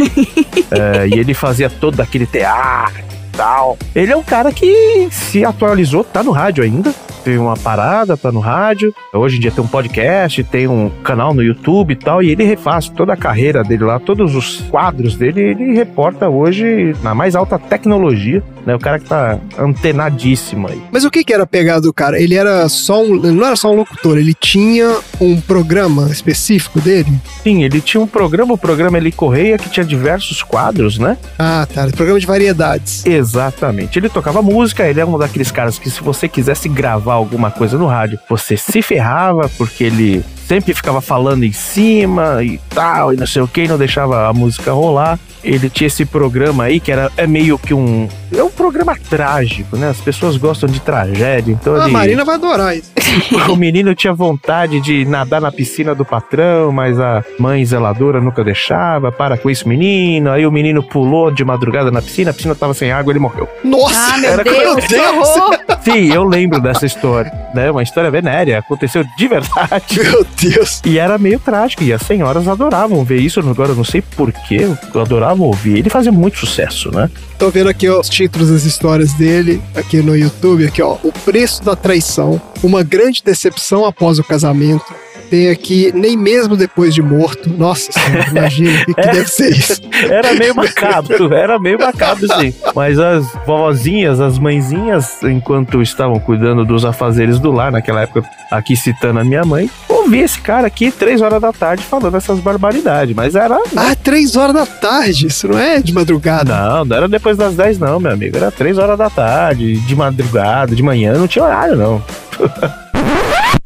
É, e ele fazia todo aquele teatro tal. Ele é um cara que se atualizou, tá no rádio ainda. Teve uma parada, tá no rádio. Hoje em dia tem um podcast, tem um canal no YouTube e tal. E ele refaz toda a carreira dele lá, todos os quadros dele, ele reporta hoje na mais alta tecnologia. Né? O cara que tá antenadíssimo aí. Mas o que que era a pegada do cara? Ele era só um, ele não era só um locutor, ele tinha um programa específico dele? Sim, ele tinha um programa, o programa Eli Correia, que tinha diversos quadros, né? Ah, tá, programa de variedades. Exatamente. Ele tocava música, ele é um daqueles caras que se você quisesse gravar alguma coisa no rádio, você se ferrava, porque ele sempre ficava falando em cima e tal, e não sei o que, não deixava a música rolar. Ele tinha esse programa aí que era é meio que um. É um programa trágico, né? As pessoas gostam de tragédia, então a ele. Marina vai adorar isso. *laughs* O menino tinha vontade de nadar na piscina do patrão, mas a mãe zeladora nunca deixava. Para com isso, menino. Aí o menino pulou de madrugada na piscina, a piscina tava sem água, ele morreu. Nossa! Ah, meu Era Deus, que horror! Sim, eu lembro dessa história, né? Uma história venérea, aconteceu de verdade. Meu Deus. E era meio trágico, e as senhoras adoravam ver isso. Agora eu não sei porquê, adoravam ouvir. Ele fazia muito sucesso, né? Tô vendo aqui ó, os títulos das histórias dele, aqui no YouTube, aqui ó, O Preço da Traição, Uma Grande Decepção Após o Casamento. Tem aqui, nem mesmo depois de morto. Nossa senhora, imagina o que, que *laughs* É. deve ser isso. Era meio macabro, era meio macabro, sim. Mas as vovozinhas, as mãezinhas, enquanto estavam cuidando dos afazeres do lar, naquela época, aqui citando a minha mãe, ouvi esse cara aqui três horas da tarde falando essas barbaridades. Mas era. Ah, três horas da tarde, isso não é de madrugada. Não, não era depois das 10, não, meu amigo. Era três horas da tarde, de madrugada, de manhã, não tinha horário, não. *laughs*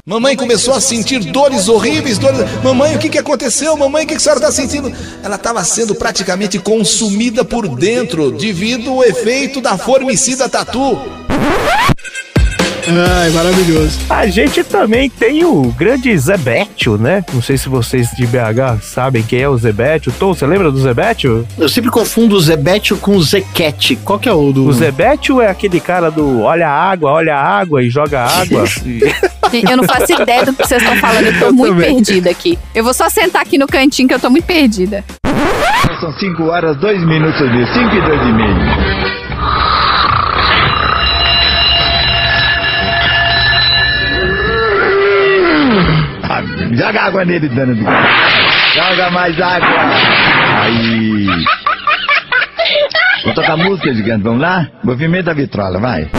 Mamãe começou a sentir dores horríveis, dores. Mamãe, o que, que aconteceu? Mamãe, o que, que a senhora está sentindo? Ela estava sendo praticamente consumida por dentro devido ao efeito da formicida tatu. Ai, maravilhoso. A gente também tem o grande Zebetio, né? Não sei se vocês de BH sabem quem é o Zebetio. Tom, você lembra do Zebetio? Eu sempre confundo o Zebetio com o Zequete. Qual que é o do. O Zebetio é aquele cara do olha a água, olha a água e joga água. E- *laughs* *laughs* *laughs* Eu não faço ideia do que vocês estão falando, eu tô Eu muito também. perdida aqui. Eu vou só sentar aqui no cantinho que eu tô muito perdida. São 5 horas, 2 minutos de 5 e 2 e meio. Ah, Joga água nele, dano do... Joga mais água. Aí. Vou tocar música, gigante. Vamos lá? Movimento da vitrola, vai.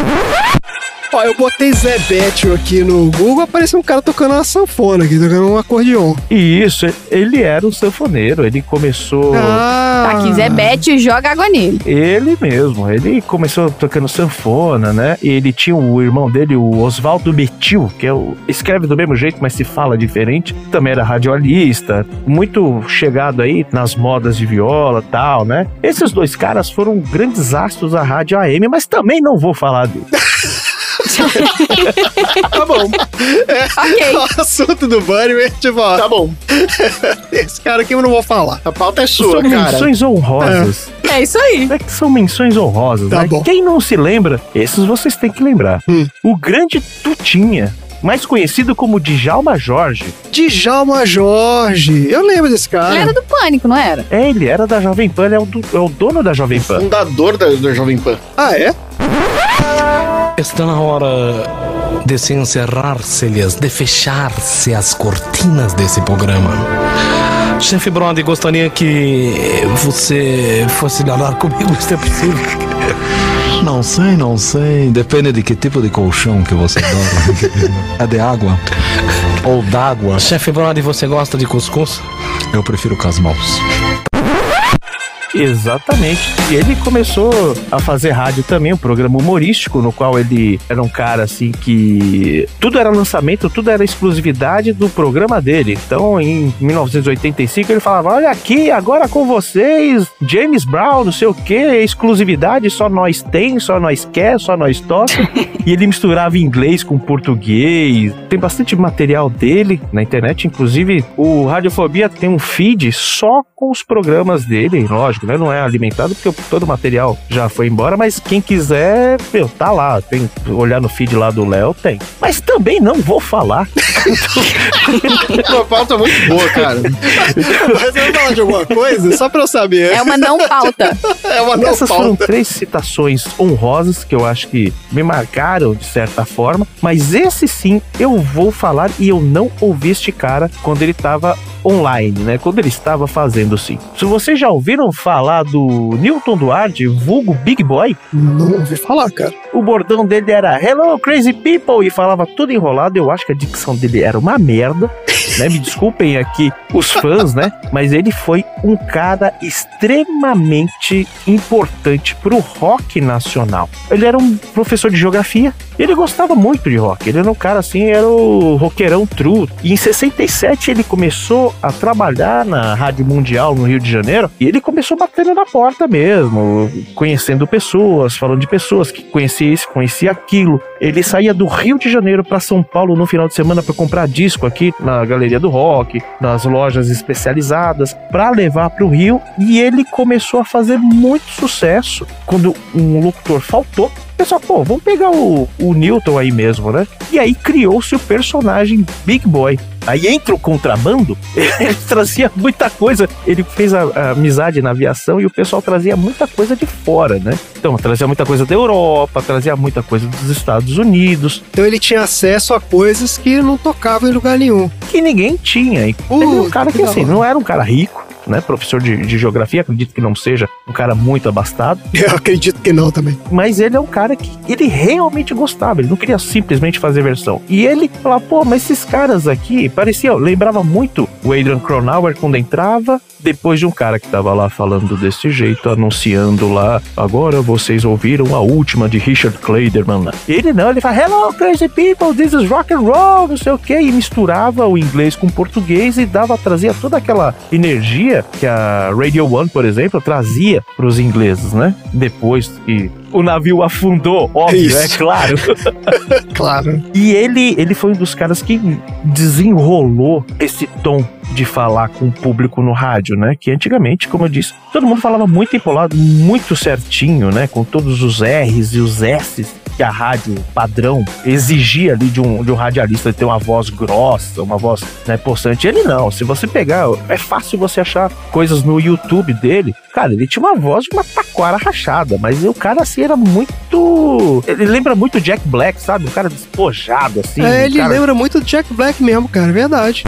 Ó, eu botei Zé Bétio aqui no Google, apareceu um cara tocando uma sanfona aqui, tocando um acordeon. E isso, ele era um sanfoneiro. Ele começou. Ah, Tá aqui, Zé Bete joga água nele. Ele mesmo, ele começou tocando sanfona, né? E ele tinha o irmão dele, o Oswaldo Betil, que é o. escreve do mesmo jeito, mas se fala diferente. Também era radialista, muito chegado aí nas modas de viola e tal, né? Esses dois caras foram grandes astros da rádio AM, mas também não vou falar dele. *laughs* *laughs* tá bom. É, Ok. *laughs* O assunto do Bunny, tipo, ó, Tá bom. *laughs* esse cara aqui eu não vou falar. A pauta é sua, São cara. menções honrosas. É isso aí. É que são menções honrosas, Tá né? bom. Quem não se lembra, esses vocês têm que lembrar. Hum. O grande Tutinha, mais conhecido como Djalma Jorge, Djalma Jorge. Eu lembro desse Ele cara. era do pânico, não era? é, ele era da Jovem Pan, ele é o, do- é o dono da Jovem Pan. Fundador da, da Jovem Pan. Ah, é? Está na hora de se encerrar-se-lhes, de fechar-se as cortinas desse programa. Chefe Brody, gostaria que você fosse *laughs* nadar comigo, isso é possível? Não sei, não sei. Depende de que tipo de colchão que você dorme. *laughs* é de água ou d'água? Chefe Brody, você gosta de cuscuz? Eu prefiro com as mãos. Exatamente. E ele começou a fazer rádio também, um programa humorístico, no qual ele era um cara assim que. Tudo era lançamento, tudo era exclusividade do programa dele. Então, em 1985, ele falava: Olha aqui, agora com vocês, James Brown, não sei o que, exclusividade, só nós tem, só nós quer, só nós toca. *laughs* e ele misturava inglês com português. Tem bastante material dele na internet, inclusive o Radiofobia tem um feed só com os programas dele, lógico, né? Não é alimentado porque todo o material já foi embora, mas quem quiser, meu, tá lá. Tem olhar no feed lá do Léo, tem. Mas também não vou falar. *laughs* Uma pauta muito boa, cara. Você vai falar de alguma coisa? Só pra eu saber. É uma não pauta. É uma não Essas foram pauta. três citações honrosas que eu acho que me marcaram de certa forma, mas esse sim eu vou falar e eu não ouvi este cara quando ele tava online, né? Quando ele estava fazendo sim. Se vocês já ouviram falar do Newton Duarte, vulgo Big Boy, Não ouvi falar, cara. o bordão dele era Hello Crazy People e falava tudo enrolado. Eu acho que a dicção dele era uma merda, *laughs* né? Me desculpem aqui os fãs, né? Mas ele foi um cara extremamente importante pro rock nacional. Ele era um professor de geografia. e Ele gostava muito de rock. Ele era um cara assim, era o roqueirão true. E em 67 ele começou a trabalhar na Rádio Mundial no Rio de Janeiro. E ele começou batendo na porta mesmo, conhecendo pessoas, falando de pessoas que conhecia isso, conhecia aquilo. Ele saía do Rio de Janeiro para São Paulo no final de semana para comprar disco aqui na Galeria do Rock, nas lojas especializadas, para levar para o Rio. E ele começou a fazer muito sucesso. Quando um locutor faltou, pessoal, pô, vamos pegar o, o Newton aí mesmo, né? E aí criou-se o personagem Big Boy. Aí entra o contrabando, *laughs* ele trazia muita coisa. Ele fez a, a amizade na aviação e o pessoal trazia muita coisa de fora, né? Então, trazia muita coisa da Europa, trazia muita coisa dos Estados Unidos. Então ele tinha acesso a coisas que não tocavam em lugar nenhum. Que ninguém tinha. E ele era um cara que, assim, não era um cara rico, né? Professor de, de geografia, acredito que não seja um cara muito abastado. *laughs* Eu acredito que não também. Mas ele é um cara que ele realmente gostava, ele não queria simplesmente fazer versão. E ele falava, pô, mas esses caras aqui, parecia, lembrava muito o Adrian Cronauer quando entrava, depois de um cara que tava lá falando desse jeito, anunciando lá, agora vocês ouviram a última de Richard Clayderman. Ele não, ele fala, hello crazy people, this is rock and roll, não sei o que, e misturava o inglês com o português e dava, trazia toda aquela energia que a Radio One, por exemplo, trazia pros ingleses, né? Depois que o navio afundou, óbvio, Isso. é claro. *laughs* Claro. E ele, ele foi um dos caras que desenrolou esse tom de falar com o público no rádio, né? Que antigamente, como eu disse, todo mundo falava muito empolado, muito certinho, né? Com todos os R's e os S's que a rádio padrão exigia ali de um, de um radialista ter uma voz grossa, uma voz né, possante. Ele não. Se você pegar, é fácil você achar coisas no YouTube dele. Cara, ele tinha uma voz de uma taquara rachada, mas o cara assim era muito. Ele lembra muito Jack Black, sabe? Um cara despojado, assim. é, ele cara... lembra muito Jack Black mesmo, cara, é verdade.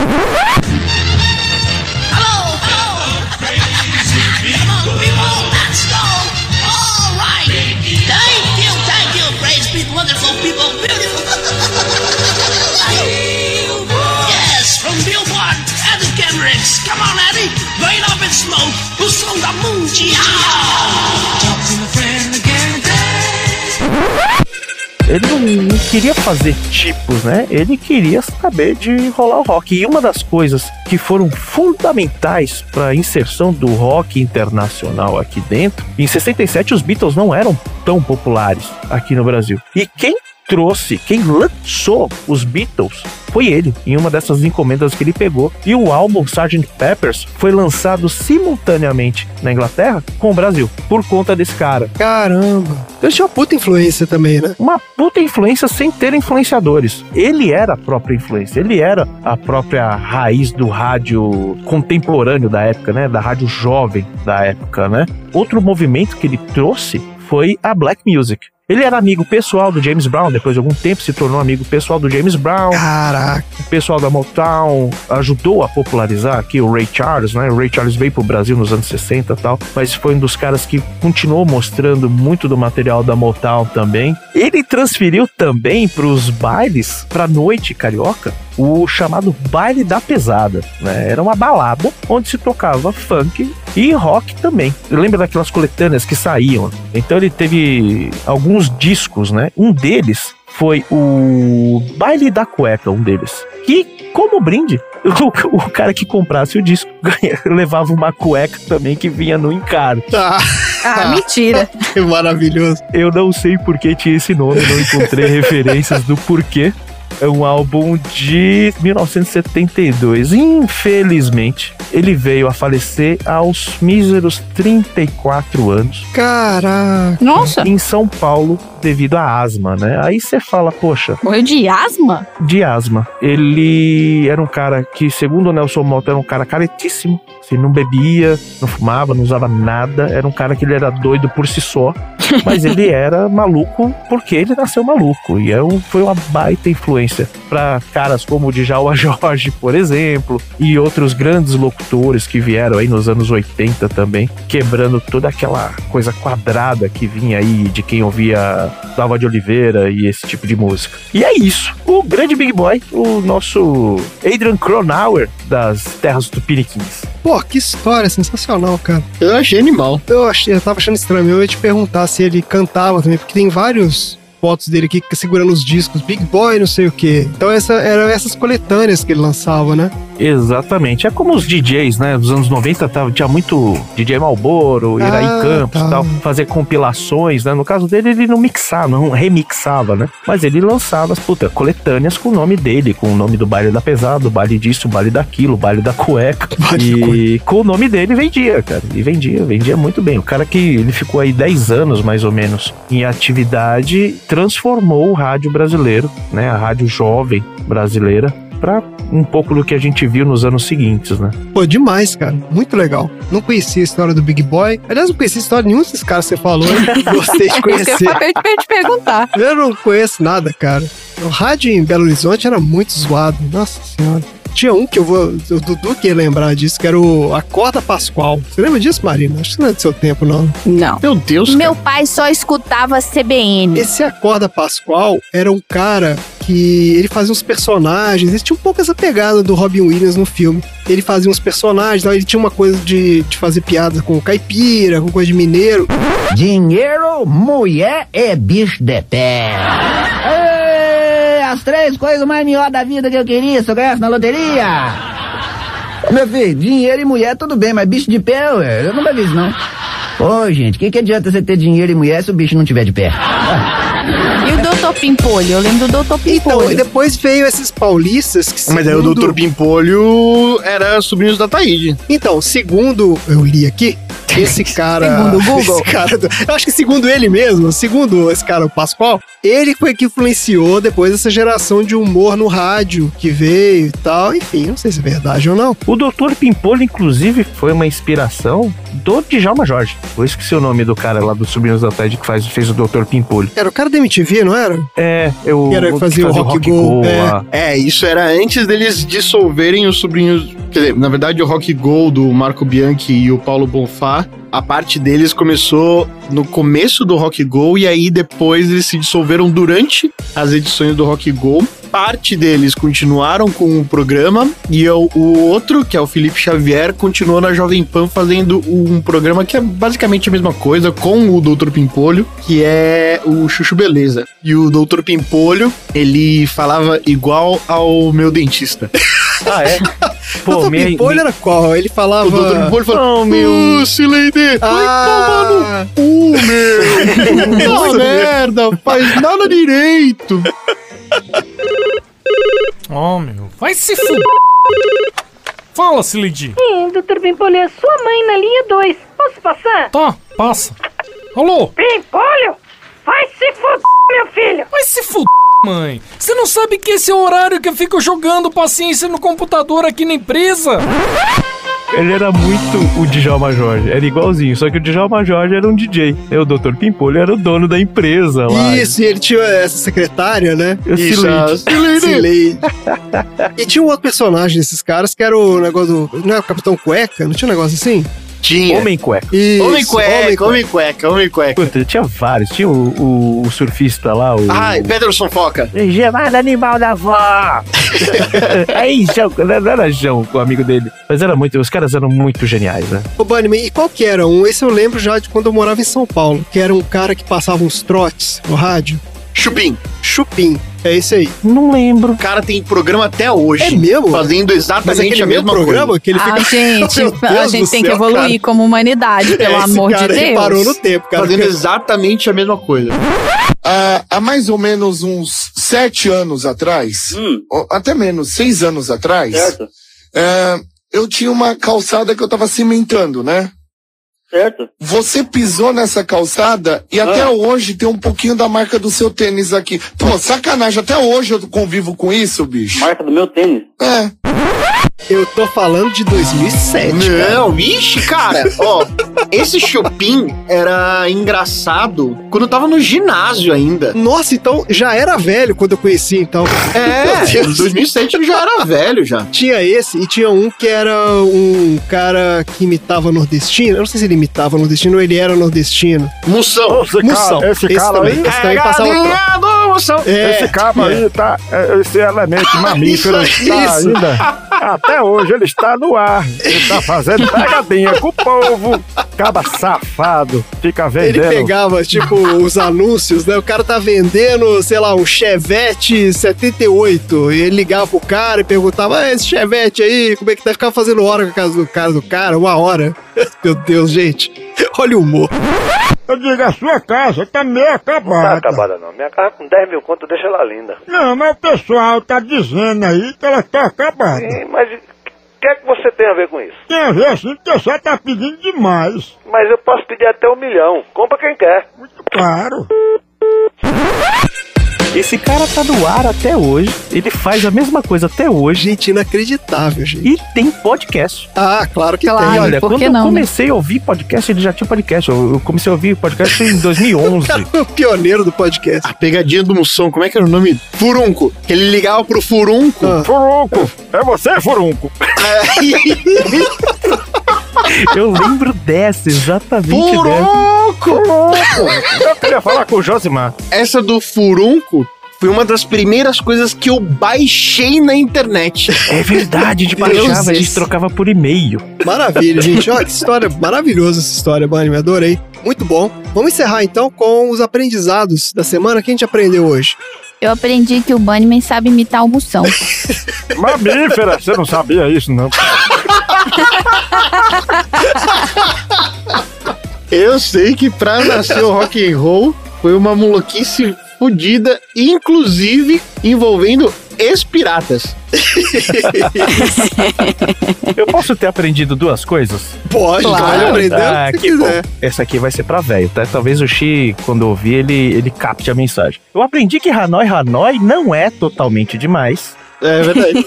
Ele não, não queria fazer tipos, né? Ele queria saber de rolar o rock. E uma das coisas que foram fundamentais para a inserção do rock internacional aqui dentro, em 67 os Beatles não eram tão populares aqui no Brasil. E quem trouxe, quem lançou os Beatles foi ele, em uma dessas encomendas que ele pegou. E o álbum Sgt. Peppers foi lançado simultaneamente na Inglaterra com o Brasil, por conta desse cara. Caramba. Ele tinha uma puta influência também, né? Uma puta influência sem ter influenciadores. Ele era a própria influência, ele era a própria raiz do rádio contemporâneo da época, né? Da rádio jovem da época, né? Outro movimento que ele trouxe foi a Black Music. Ele era amigo pessoal do James Brown, depois de algum tempo se tornou amigo pessoal do James Brown. Caraca. O pessoal da Motown ajudou a popularizar aqui o Ray Charles, né? O Ray Charles veio pro Brasil nos anos 60 e tal, mas foi um dos caras que continuou mostrando muito do material da Motown também. Ele transferiu também pros bailes, pra noite carioca, o chamado baile da pesada, né? Era uma balada onde se tocava funk e rock também. Lembra daquelas coletâneas que saíam? Então ele teve alguns discos, né? Um deles foi o Baile da Cueca, um deles. Que, como brinde, *laughs* o, o cara que comprasse o disco *laughs* ganha- levava uma cueca também que vinha no encarte. Ah, mentira. *laughs* Que maravilhoso. Eu não sei por que tinha esse nome, não encontrei referências do porquê. É um álbum de 1972. Infelizmente, ele veio a falecer aos míseros 34 anos. Caraca. Nossa. Em São Paulo, devido à asma, né? Aí você fala, poxa, Morreu de asma? de asma. Ele era um cara que, segundo o Nelson Mota, era um cara caretíssimo. Assim, não bebia, não fumava, não usava nada. Era um cara que ele era doido por si só. *laughs* Mas ele era maluco porque ele nasceu maluco. E é um- foi uma baita influência para caras como o Djalma *laughs* Jorge, por exemplo, e outros grandes locutores que vieram aí nos anos 80 também, quebrando toda aquela coisa quadrada que vinha aí de quem ouvia Dalva de Oliveira e esse tipo de música. E é isso. O grande Big Boy, o nosso Adrian Cronauer das terras tupiniquins. Pô, que história sensacional, cara. Eu achei animal. Eu, achei, eu tava achando estranho. Eu ia te perguntar se ele cantava também, porque tem vários fotos dele aqui segurando os discos, Big Boy, não sei o quê. Então essa, eram essas coletâneas que ele lançava, né? Exatamente. É como os DJs, né? Dos anos 90 tava, tinha muito DJ Malboro, Iraí Ah, Campos tá. e tal, fazer compilações, né? No caso dele, ele não mixava, não remixava, né? Mas ele lançava as puta, coletâneas com o nome dele, com o nome do baile da pesada, o baile disso, o baile daquilo, o baile da cueca. *laughs* e com o nome dele vendia, cara. E vendia, vendia muito bem. O cara que ele ficou aí 10 anos mais ou menos em atividade, transformou o rádio brasileiro, né? A rádio jovem brasileira pra um pouco do que a gente viu nos anos seguintes, né? Pô, demais, cara. Muito legal. Não conhecia a história do Big Boy. Aliás, não conhecia a história de nenhum desses caras que você falou. hein? *laughs* Gostei de Isso que eu conhecer. acabei de te perguntar. Eu não conheço nada, cara. O rádio em Belo Horizonte era muito zoado. Nossa senhora. Tinha um que eu vou. O Dudu que ia lembrar disso, que era o Acorda Pascoal. Você lembra disso, Marina? Acho que não é do seu tempo, não. Não. Meu Deus, Meu pai só escutava CBN. Esse Acorda Pascoal era um cara que ele fazia uns personagens, ele tinha um pouco essa pegada do Robin Williams no filme. Ele fazia uns personagens, ele tinha uma coisa de, de fazer piada com caipira, com coisa de mineiro. Dinheiro, mulher e bicho de pé. Ê, As três coisas mais melhores da vida que eu queria se eu ganhasse na loteria. Meu filho, dinheiro e mulher tudo bem, mas bicho de pé, ué, eu nunca vi isso não. Ô, gente, o que, que adianta você ter dinheiro e mulher se o bicho não tiver de pé? E o Doutor Pimpolho? Eu lembro do Doutor Pimpolho. Então, e depois veio esses paulistas que Mas aí o segundo- Dr. Pimpolho era sobrinhos da Taíde. Então, segundo eu li aqui, *laughs* esse cara. Segundo o Google? esse cara eu acho que segundo ele mesmo, segundo esse cara, o Pascoal, ele foi que influenciou depois essa geração de humor no rádio que veio e tal. Enfim, não sei se é verdade ou não. O Dr. Pimpolho, inclusive, foi uma inspiração do Djalma Jorge. Isso que seu nome do cara lá dos Sobrinhos da Tarde que faz, fez o Dr. Pimpolho. Era o cara da MTV, não era? É, eu. Que era que fazia o Rock Go, é. lá. É, isso era antes deles dissolverem os sobrinhos. Quer dizer, na verdade, o Rock Go do Marco Bianchi e o Paulo Bonfá, a parte deles começou no começo do Rock Go e aí depois eles se dissolveram durante as edições do Rock Go. Parte deles continuaram com o programa e o, o outro, que é o Felipe Xavier, continuou na Jovem Pan fazendo um programa que é basicamente a mesma coisa com o Dr. Pimpolho, que é o Chuchu Beleza. E o Dr. Pimpolho, ele falava igual ao meu dentista. Ah, é? *laughs* o Dr. Pimpolho era qual? Ele falava. O Dr. Pimpolho falava, Oh, meu. "Ô, Sileide, vai Ah. tomar no cu, meu. *laughs* Uma merda, faz nada direito. Ó, meu, vai se fuder. Fala, Sileidi. Sim, doutor Pimpolho, é sua mãe na linha 2. Posso passar? Tá, passa. Alô? Pimpolho, vai se fuder, meu filho. Vai se fuder, mãe. Você não sabe que esse é o horário que eu fico jogando paciência no computador aqui na empresa? Ele era muito o Djalma Jorge, era igualzinho, só que o Djalma Jorge era um DJ. O Dr. Pimpolho era o dono da empresa lá. Isso, e ele tinha essa secretária, né? A Sileide. e tinha um outro personagem desses caras que era o negócio do. Não é o Capitão Cueca? Não tinha um negócio assim? Tinha. Homem cueca. Isso, Homem cueca, homem cueca, homem cueca. Puta, tinha vários. Tinha o, o- o surfista lá, o. Ai, Pederson Foca. Gemada animal da vó! Aí, *laughs* João, não era João, o amigo dele. Mas era muito, os caras eram muito geniais, né? Ô, Bunnyman, e qual que era um? Esse eu lembro já de quando eu morava em São Paulo, que era um cara que passava uns trotes no rádio. Chupim. Chupim. É esse aí. Não lembro. O cara tem programa até hoje. É mesmo? Fazendo exatamente aquele a mesmo mesma programa coisa. que ele Ah, fica. gente, *laughs* Meu a gente tem que céu, evoluir cara. como humanidade, *laughs* pelo Esse amor cara de Deus. parou no tempo, cara. Fazendo exatamente a mesma coisa. Há, há mais ou menos uns sete anos atrás, ou até menos, seis anos atrás, Certo. é, eu tinha uma calçada que eu tava cimentando, né? Certo. Você pisou nessa calçada e até Ah. hoje tem um pouquinho da marca do seu tênis aqui. Pô, sacanagem, até hoje eu convivo com isso, bicho. Marca do meu tênis. É. Eu tô falando de 2007. cara. Não, vixe, cara, ó, esse Chopin era engraçado quando eu tava no ginásio ainda. Nossa, então já era velho quando eu conheci, então. É, em 2007 ele já era velho já. Tinha esse e tinha um que era um cara que imitava nordestino. Eu não sei se ele imitava nordestino ou ele era nordestino. Moção. Esse Moção. cara, esse cara também, aí, esse também passava Pegadinha do Moção. É, esse cabo aí tá. é, Esse elemento *laughs* mamífero Isso, está isso. ainda. *laughs* Até hoje ele está no ar. Ele tá fazendo *laughs* pegadinha com o povo. Caba safado. Fica Ele vendendo. pegava, tipo, os anúncios, né? O cara tá vendendo, sei lá, um Chevette 78. E ele ligava pro cara e perguntava: ah, esse Chevette aí, como é que tá? Ficava fazendo hora com a casa do cara do cara, uma hora. *laughs* Meu Deus, gente. Olha o humor. Eu digo, a sua casa tá meio acabada. Tá acabada não. Minha casa com 10 mil conto deixa ela linda. Não, mas o pessoal tá dizendo aí que ela tá acabada. Sim, mas que é que você tem a ver com isso? Tem a ver assim, porque você tá pedindo demais. Mas eu posso pedir até um milhão. Compra quem quer. Claro. Esse cara tá no ar até hoje, ele faz a mesma coisa até hoje. Gente, inacreditável, gente. E tem podcast. Ah, claro que Claro. tem. Olha, por quando que eu não, né? comecei a ouvir podcast, ele já tinha podcast. Eu eu comecei a ouvir podcast em *laughs* 2011. O pioneiro do podcast. A pegadinha do Mussão, como é que era o nome? Furunco. Que ele ligava pro Furunco. Furunco! É você, Furunco! *laughs* Eu lembro dessa, exatamente dessa. Furunco! Eu queria falar com o Josimar. Essa do Furunco foi uma das primeiras coisas que eu baixei na internet. É verdade, a gente Deus baixava, a gente trocava por e-mail. Maravilha, gente. Olha que história maravilhosa essa história, Bunny. Me adorei. Muito bom. Vamos encerrar então com os aprendizados da semana que a gente aprendeu hoje. Eu aprendi que o Bunnyman sabe imitar o Moção. *laughs* Mamífera, você não sabia isso, não. *laughs* Eu sei que pra nascer o rock and roll foi uma maluquice fodida, inclusive envolvendo ex-piratas. *laughs* Eu posso ter aprendido duas coisas? Pode, Claro. pode aprender Ah, o que que quiser. bom. Essa aqui vai ser pra velho, tá? Talvez o Xi, quando ouvir, ele, ele capte a mensagem. Eu aprendi que Hanoi Hanoi não é totalmente demais. É verdade. *laughs*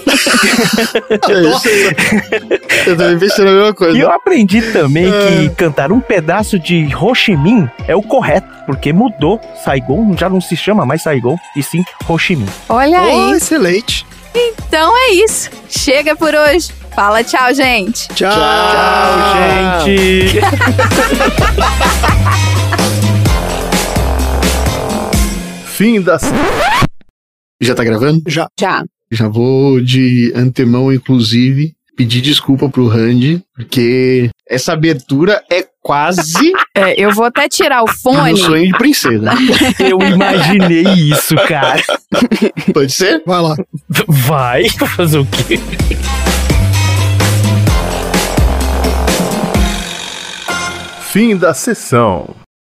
é. Eu também pensei na mesma coisa. E eu aprendi também É. que cantar um pedaço de Ho Chi Minh é o correto, porque mudou. Saigon já não se chama mais Saigon, e sim Ho Chi Minh. Olha Oh, aí. excelente. Então é isso. Chega por hoje. Fala tchau, gente. Tchau. Tchau, gente! *laughs* Fim da. Já tá gravando? Já. Já. Já vou de antemão, inclusive, pedir desculpa pro Randy, porque essa abertura é quase *laughs* É, eu vou até tirar o um fone. sonho de princesa. *laughs* Eu imaginei isso, cara. Pode ser? Vai lá. Vai fazer o quê? Fim da sessão.